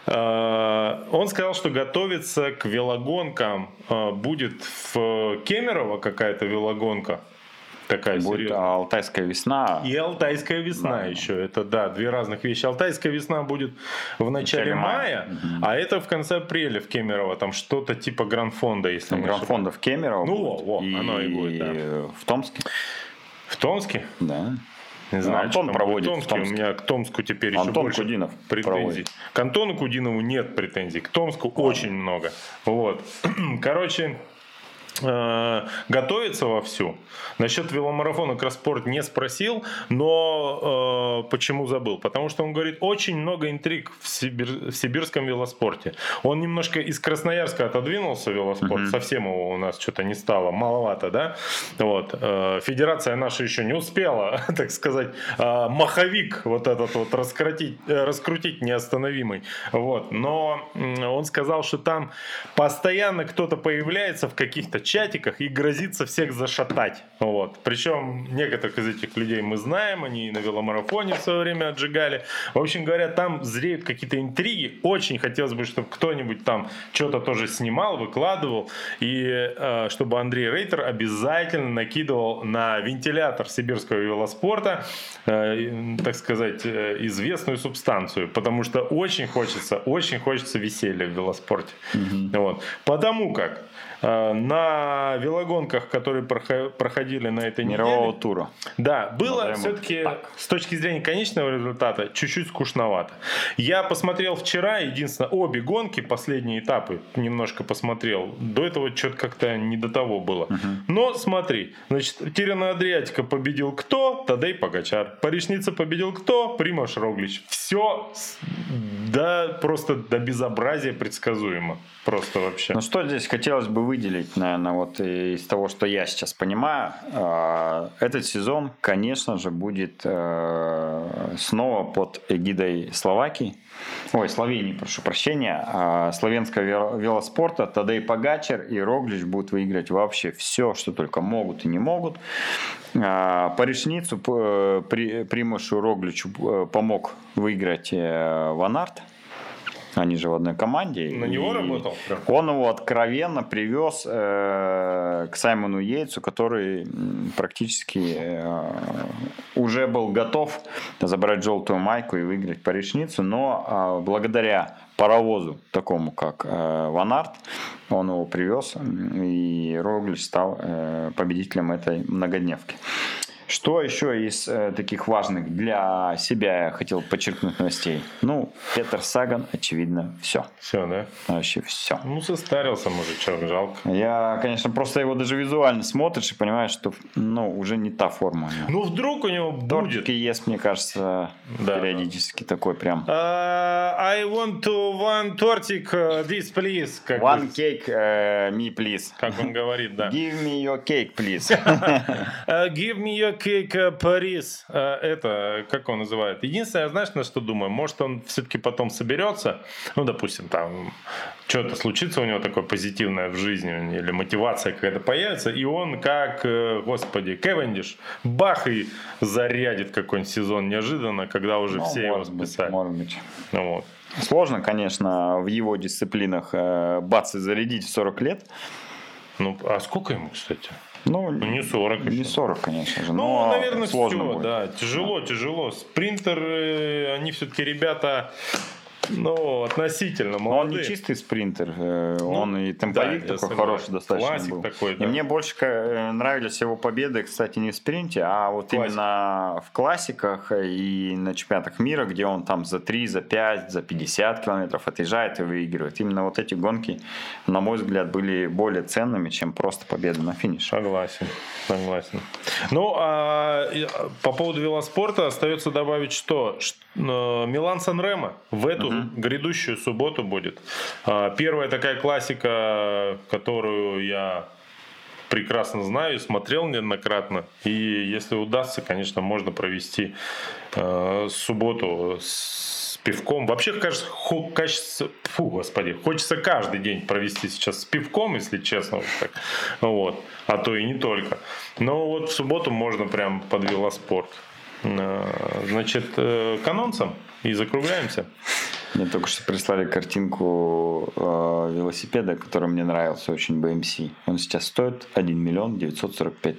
А, Он сказал, что готовится к велогонкам. А, Будет в Кемерово какая-то велогонка. Такая
Будет
серьезная.
а, Алтайская весна.
И Алтайская весна
Да.
еще. Это, да, две разных вещи. Алтайская весна будет в начале
начале
мая,
мая. Мгм.
а это в конце апреля в Кемерово. Там что-то типа Гранфонда, если
Гранфонда в Кемерово.
Ну,
будет.
во, во, оно и будет, да.
в Томске.
В Томске?
Да.
Не знаю,
Антон проводит
в
в
Томске. У
Томске.
меня к Томску теперь еще
Антон
больше
Кудинов
претензий.
проводит.
К Антону Кудинову нет претензий. К Томску очень много. Вот. Короче, готовится вовсю. Насчет веломарафона Кросспорт не спросил, но э, почему забыл? Потому что он говорит, очень много интриг в, сибир- в сибирском велоспорте. Он немножко из Красноярска отодвинулся велоспорт,
Мгм.
совсем его у нас что-то не стало, маловато, да? Вот. Э, Федерация наша еще не успела, так сказать, э, маховик вот этот вот раскрутить, э, раскрутить неостановимый. Вот. Но м, он сказал, что там постоянно кто-то появляется в каких-то чатиках и грозится всех зашатать. Вот. Причем некоторых из этих людей мы знаем, они и на веломарафоне в свое время отжигали. В общем говоря, там зреют какие-то интриги. Очень хотелось бы, чтобы кто-нибудь там что-то тоже снимал, выкладывал. И э, чтобы Андрей Рейтер обязательно накидывал на вентилятор сибирского велоспорта, э, так сказать, э, известную субстанцию. Потому что очень хочется, очень хочется веселья в велоспорте. Вот. Потому как на велогонках, которые прохо- проходили на этой
Мирового
неделе,
тура.
да, было все-таки с точки зрения конечного результата чуть-чуть скучновато. Я посмотрел вчера, единственное, обе гонки, последние этапы, немножко посмотрел. До этого что-то как-то не до того было. Но смотри, значит, Тирана Адриатика победил кто? Тадей Погачар. Паришница победил кто? Примаш Роглич. Все да просто до безобразия предсказуемо. Просто вообще.
Ну что здесь хотелось бы выделить, наверное, вот из того, что я сейчас понимаю, э, этот сезон, конечно же, будет э, снова под эгидой Словакии. Ой, Словении, прошу прощения. А славянского велоспорта Тадей Погачер и Роглич будут выиграть вообще все, что только могут и не могут. А, по решницу Примушу Рогличу э, помог выиграть Ван Арт – они же в одной команде.
На него работал?
Прям. Он его откровенно привез э, к Саймону Йейтсу, который практически э, уже был готов забрать желтую майку и выиграть Париж-Ниццу, но э, благодаря паровозу такому, как э, Ван Арт, он его привез, и Роглич стал э, победителем этой многодневки. Что еще из э, таких важных для себя я хотел подчеркнуть новостей? Ну, Петр Саган, очевидно, все.
Все, да?
Вообще все.
Ну, состарился мужичок, жалко.
Я, конечно, просто его даже визуально смотришь и понимаешь, что, ну, уже не та форма.
Ну, вдруг у него будет.
Тортики ест, мне кажется, да, периодически да. такой прям.
Uh, I want to one тортик, uh, this please.
Как one бы... cake, uh, me please.
Как он говорит, да.
Give me your cake, please.
uh, give me your Кейк Парис, э, это, как он называет? Единственное, знаешь, на что думаю? Может, он все-таки потом соберется, ну, допустим, там, что-то случится у него такое позитивное в жизни, или мотивация какая-то появится, и он как, э, господи, Кевендиш, бах, и зарядит какой-нибудь сезон неожиданно, когда уже ну, все его списали.
Может быть. Ну, вот. Сложно, конечно, в его дисциплинах э, бац и зарядить в 40 лет.
Ну, а сколько ему, кстати?
Ну,
ну, не 40
Не 40, конечно же.
Ну, но наверное, сложно все, будет. да. Тяжело, да. тяжело. Спринтеры, они все-таки ребята ну, относительно молодые.
Но он не чистый спринтер, э, ну, он и темповик да, такой хороший достаточно
Классик
был.
такой, да.
И мне больше э, нравились его победы, кстати, не в спринте, а вот Классик. именно в классиках и на чемпионатах мира, где он там за 3, за 5, за 50 километров отъезжает и выигрывает. Именно вот эти гонки, на мой взгляд, были более ценными, чем просто победа на финише.
Согласен, согласен. Ну, а по поводу велоспорта остается добавить, что э, Милан Сан-Ремо в эту угу. грядущую субботу будет. А, первая такая классика, которую я прекрасно знаю, смотрел неоднократно. И если удастся, конечно, можно провести э, субботу с пивком. Вообще, кажется, ху, кажется, фу, господи, хочется каждый день провести сейчас с пивком, если честно. Вот так. Вот. А то и не только. Но вот в субботу можно прям под велоспорт. Э, значит, э, к анонсам и закругляемся.
Мне только что прислали картинку э, велосипеда, который мне нравился очень, BMC. Он сейчас стоит 1 миллион 945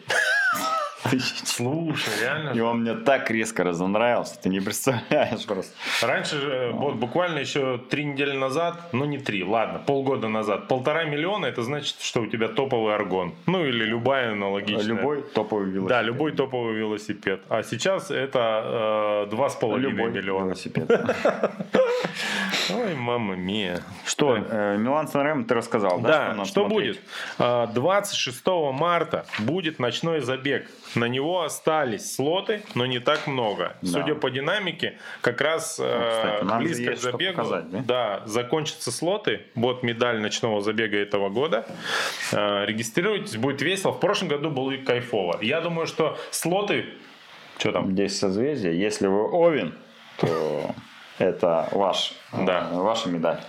Слушай, реально.
И он мне так резко разонравился, ты не представляешь просто.
Раньше же, вот буквально еще три недели назад, ну не три, ладно, полгода назад, полтора миллиона, это значит, что у тебя топовый аргон. Ну или любая аналогичная.
Любой топовый велосипед.
Да, любой топовый велосипед. А сейчас это э, два с половиной миллиона. велосипед. Ой, мама мия.
Что, э, Милан Сан ты рассказал,
да? Да, что, что будет? 26 а, марта будет ночной забег на него остались слоты, но не так много. Да. Судя по динамике, как раз ну, кстати, близко к забегу показать, да? Да, закончатся слоты. Вот медаль ночного забега этого года. Э, регистрируйтесь, будет весело. В прошлом году было кайфово. Я думаю, что слоты...
Что там? Здесь созвездие. Если вы Овен, то это ваш, да. ваша медаль.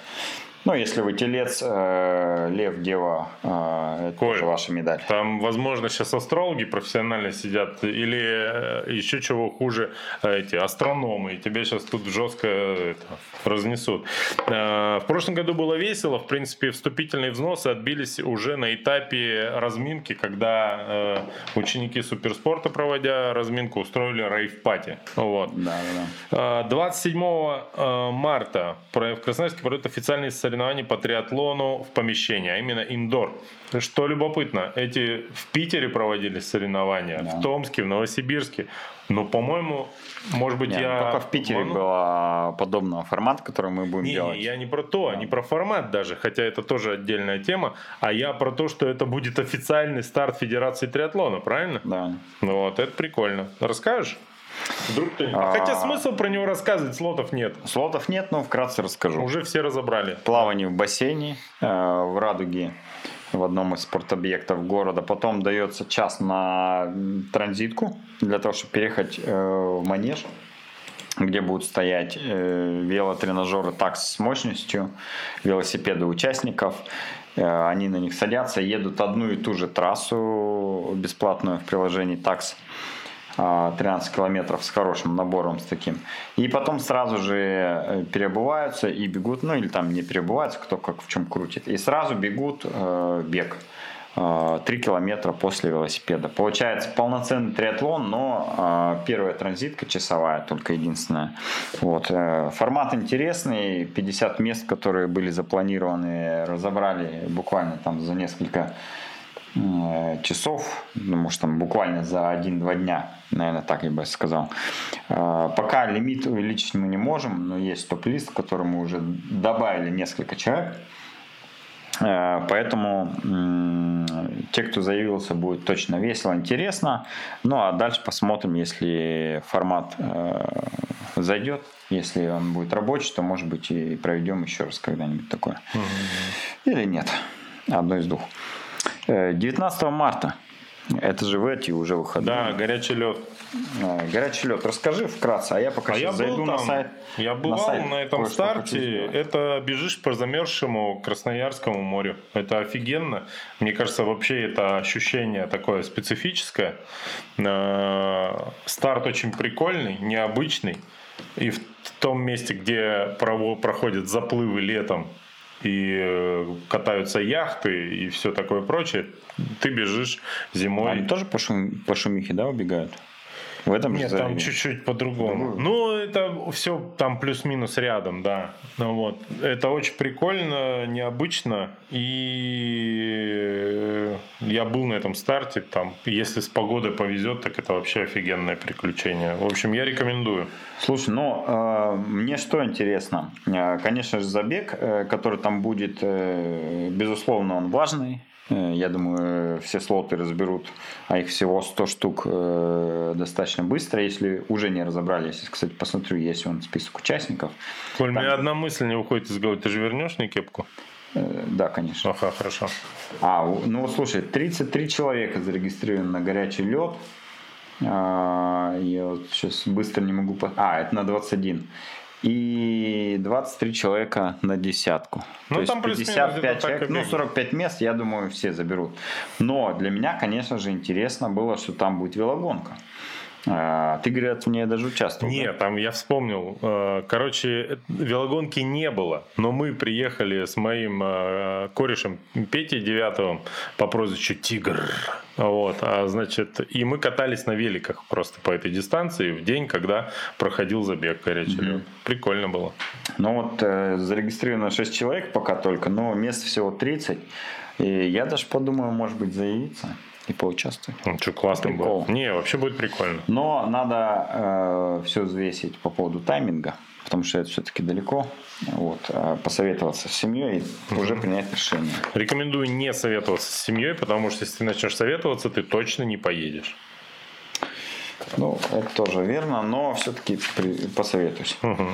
Ну, если вы телец, э, лев, дева, э, это Коль, ваша медаль.
Там, возможно, сейчас астрологи профессионально сидят, или э, еще чего хуже, э, эти астрономы, и тебя сейчас тут жестко это, разнесут. Э, в прошлом году было весело, в принципе, вступительные взносы отбились уже на этапе разминки, когда э, ученики суперспорта, проводя разминку, устроили рейв-пати. Вот.
Да, да,
да. 27 э, марта в Красноярске пройдут официальные соревнования соревнований по триатлону в помещении, а именно индор. Что любопытно, эти в Питере проводились соревнования, да. в Томске, в Новосибирске. Но, по-моему, может быть,
Нет,
я...
Только в Питере Ману... был подобного формата, который мы будем
не,
делать.
Не, я не про то, да. не про формат даже, хотя это тоже отдельная тема, а я про то, что это будет официальный старт Федерации триатлона, правильно?
Да.
Вот, это прикольно. Расскажешь? Вдруг ты... а, хотя смысл про него рассказывать, слотов нет.
Слотов нет, но вкратце расскажу.
Уже все разобрали.
Плавание в бассейне, э, в Радуге в одном из спортобъектов города. Потом дается час на транзитку для того, чтобы переехать э, в манеж где будут стоять э, велотренажеры такс с мощностью, велосипеды участников. Э, они на них садятся, едут одну и ту же трассу бесплатную в приложении такс. 13 километров с хорошим набором, с таким. И потом сразу же э, переобуваются и бегут, ну или там не переобуваются, кто как в чем крутит. И сразу бегут э, бег. 3 э, километра после велосипеда. Получается полноценный триатлон, но э, первая транзитка часовая, только единственная. Вот. Формат интересный, 50 мест, которые были запланированы, разобрали буквально там за несколько часов, ну, может там буквально за 1-2 дня, наверное, так я бы сказал. Пока лимит увеличить мы не можем, но есть топ-лист, в который мы уже добавили несколько человек. Э, поэтому те, кто заявился, будет точно весело, интересно. Ну а дальше посмотрим, если формат э, зайдет, если он будет рабочий, то может быть и проведем еще раз когда-нибудь такое. Угу. Или нет. Одно из двух. 19 э, марта. Это же в эти уже выходные.
Да, горячий лед.
А, горячий лед. Расскажи вкратце, а я пока а
я
зайду
там.
на сайт.
Я бывал на, сайт, на этом старте. Это бежишь по замерзшему Красноярскому морю. Это офигенно. Мне кажется, вообще это ощущение такое специфическое. А, старт очень прикольный, необычный. И в том месте, где проходят заплывы летом, и э, катаются яхты и все такое прочее, ты бежишь зимой.
Они тоже по, шум, по шумихе, да, убегают?
В этом Нет, же там чуть-чуть по-другому. Ну, это все там плюс-минус рядом, да. Ну, вот. Это очень прикольно, необычно. И я был на этом старте. Там, если с погодой повезет, так это вообще офигенное приключение. В общем, я рекомендую.
Слушай, ну, э, мне что интересно? Э, конечно же, забег, э, который там будет, э, безусловно, он важный я думаю, все слоты разберут, а их всего 100 штук э, достаточно быстро, если уже не разобрали. Если, кстати, посмотрю, есть вон список участников.
Коль, Там... у меня одна мысль не уходит из головы. Ты же вернешь мне кепку?
Э, да, конечно.
Ага, хорошо.
А, ну слушай, 33 человека зарегистрированы на горячий лед. А, я вот сейчас быстро не могу... А, это на 21 и 23 человека на десятку. Ну, То там есть 55 человек, ну 45 мест, я думаю, все заберут. Но для меня, конечно же, интересно было, что там будет велогонка. А, ты, говорят, в ней даже участвовал.
Нет, да? там я вспомнил. Э, короче, велогонки не было, но мы приехали с моим э, корешем Петей Девятовым по прозвищу Тигр. Вот, а значит, и мы катались на великах просто по этой дистанции в день, когда проходил забег горячий mm-hmm. Прикольно было.
Ну вот э, зарегистрировано 6 человек пока только, но мест всего 30. И я даже подумаю, может быть, заявиться и поучаствовать.
Ну, что, классно Прикол. будет. Не, вообще будет прикольно.
Но надо э, все взвесить по поводу тайминга, потому что это все-таки далеко. Вот, э, посоветоваться с семьей и уже принять решение.
Рекомендую не советоваться с семьей, потому что если ты начнешь советоваться, ты точно не поедешь.
Ну, это тоже верно, но все-таки посоветуйся. Угу.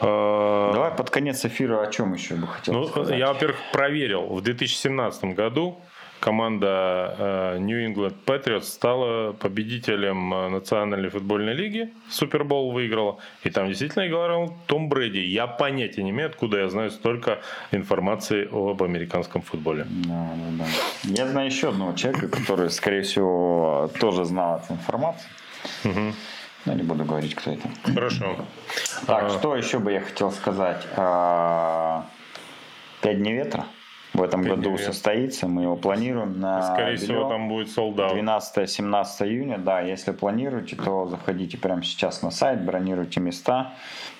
Давай под конец эфира о чем еще бы хотел ну, сказать.
Я, во-первых, проверил. В 2017 году команда э, New England Patriots стала победителем э, Национальной футбольной лиги. Супербол выиграла. И там действительно играл Том Брэди. Я понятия не имею, откуда я знаю столько информации об американском футболе.
Да, да, да. Я знаю еще одного человека, который, скорее всего, тоже знал эту информацию. Угу. Но не буду говорить, кто это.
Хорошо.
Так, а... что еще бы я хотел сказать? А, пять дней ветра в этом Привет. году состоится. Мы его планируем на
Скорее всего, там будет солдат.
12-17 июня. Да, если планируете, то заходите прямо сейчас на сайт, бронируйте места.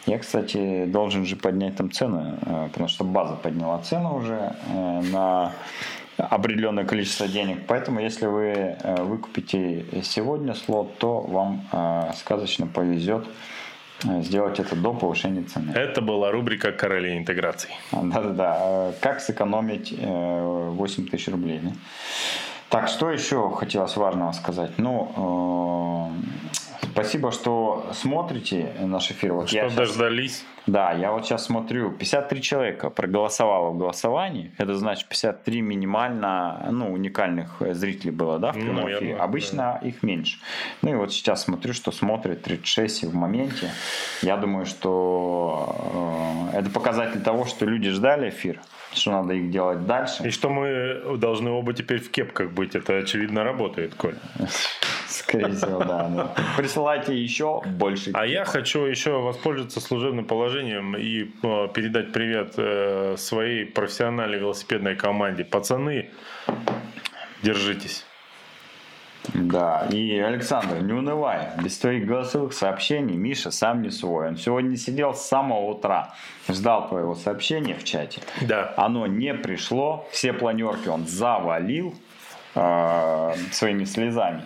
Я, кстати, должен же поднять там цены, э, потому что база подняла цену уже э, на определенное количество денег. Поэтому, если вы э, выкупите сегодня слот, то вам сказочно повезет сделать это до повышения цены.
Это была рубрика «Короли интеграции».
Да-да-да. Э, как сэкономить 8 э, тысяч рублей. Да? Так, что еще хотелось важного сказать? Ну, Спасибо, что смотрите наш эфир. Вот
Что
я
дождались.
Да, я вот сейчас смотрю, 53 человека проголосовало в голосовании. Это значит 53 минимально, ну, уникальных э, зрителей было, да, в
Ну,
прямом эфире.
наверное,
Обычно их меньше. Ну и вот сейчас смотрю, что смотрит 36 в моменте. Я думаю, что э, это показатель того, что люди ждали эфир, что надо их делать дальше.
И что мы должны оба теперь в кепках быть. Это, очевидно, работает, Коль.
Скорее всего, да. да. Присылайте еще больше.
А я хочу еще воспользоваться служебным положением и э, передать привет э, своей профессиональной велосипедной команде. Пацаны, держитесь.
Да, и Александр, не унывай. Без твоих голосовых сообщений Миша сам не свой. Он сегодня сидел с самого утра, ждал твоего сообщения в чате.
Да.
Оно не пришло, все планерки он завалил э, своими слезами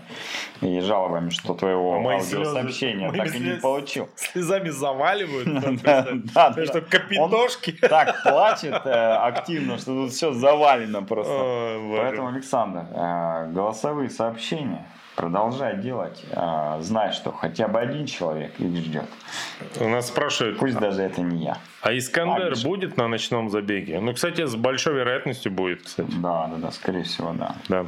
и жалобами, что твоего
А
аудиосообщения
слезы-
так и не получил.
Слезами заваливают.
Да, да.
Что, капитошки?
Так плачет э, активно, что тут все завалено просто. Поэтому, Александр, э, голосовые сообщения продолжай делать. Э, Знай, что хотя бы один человек их ждет.
У нас спрашивают,
Пусть даже это не я.
а Искандер
А, Миша.
будет на ночном забеге? Ну, кстати, с большой вероятностью будет, кстати.
Да, да, да, скорее всего, да.
Да.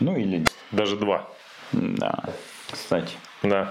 Ну или
Даже два.
да. Кстати.
Да.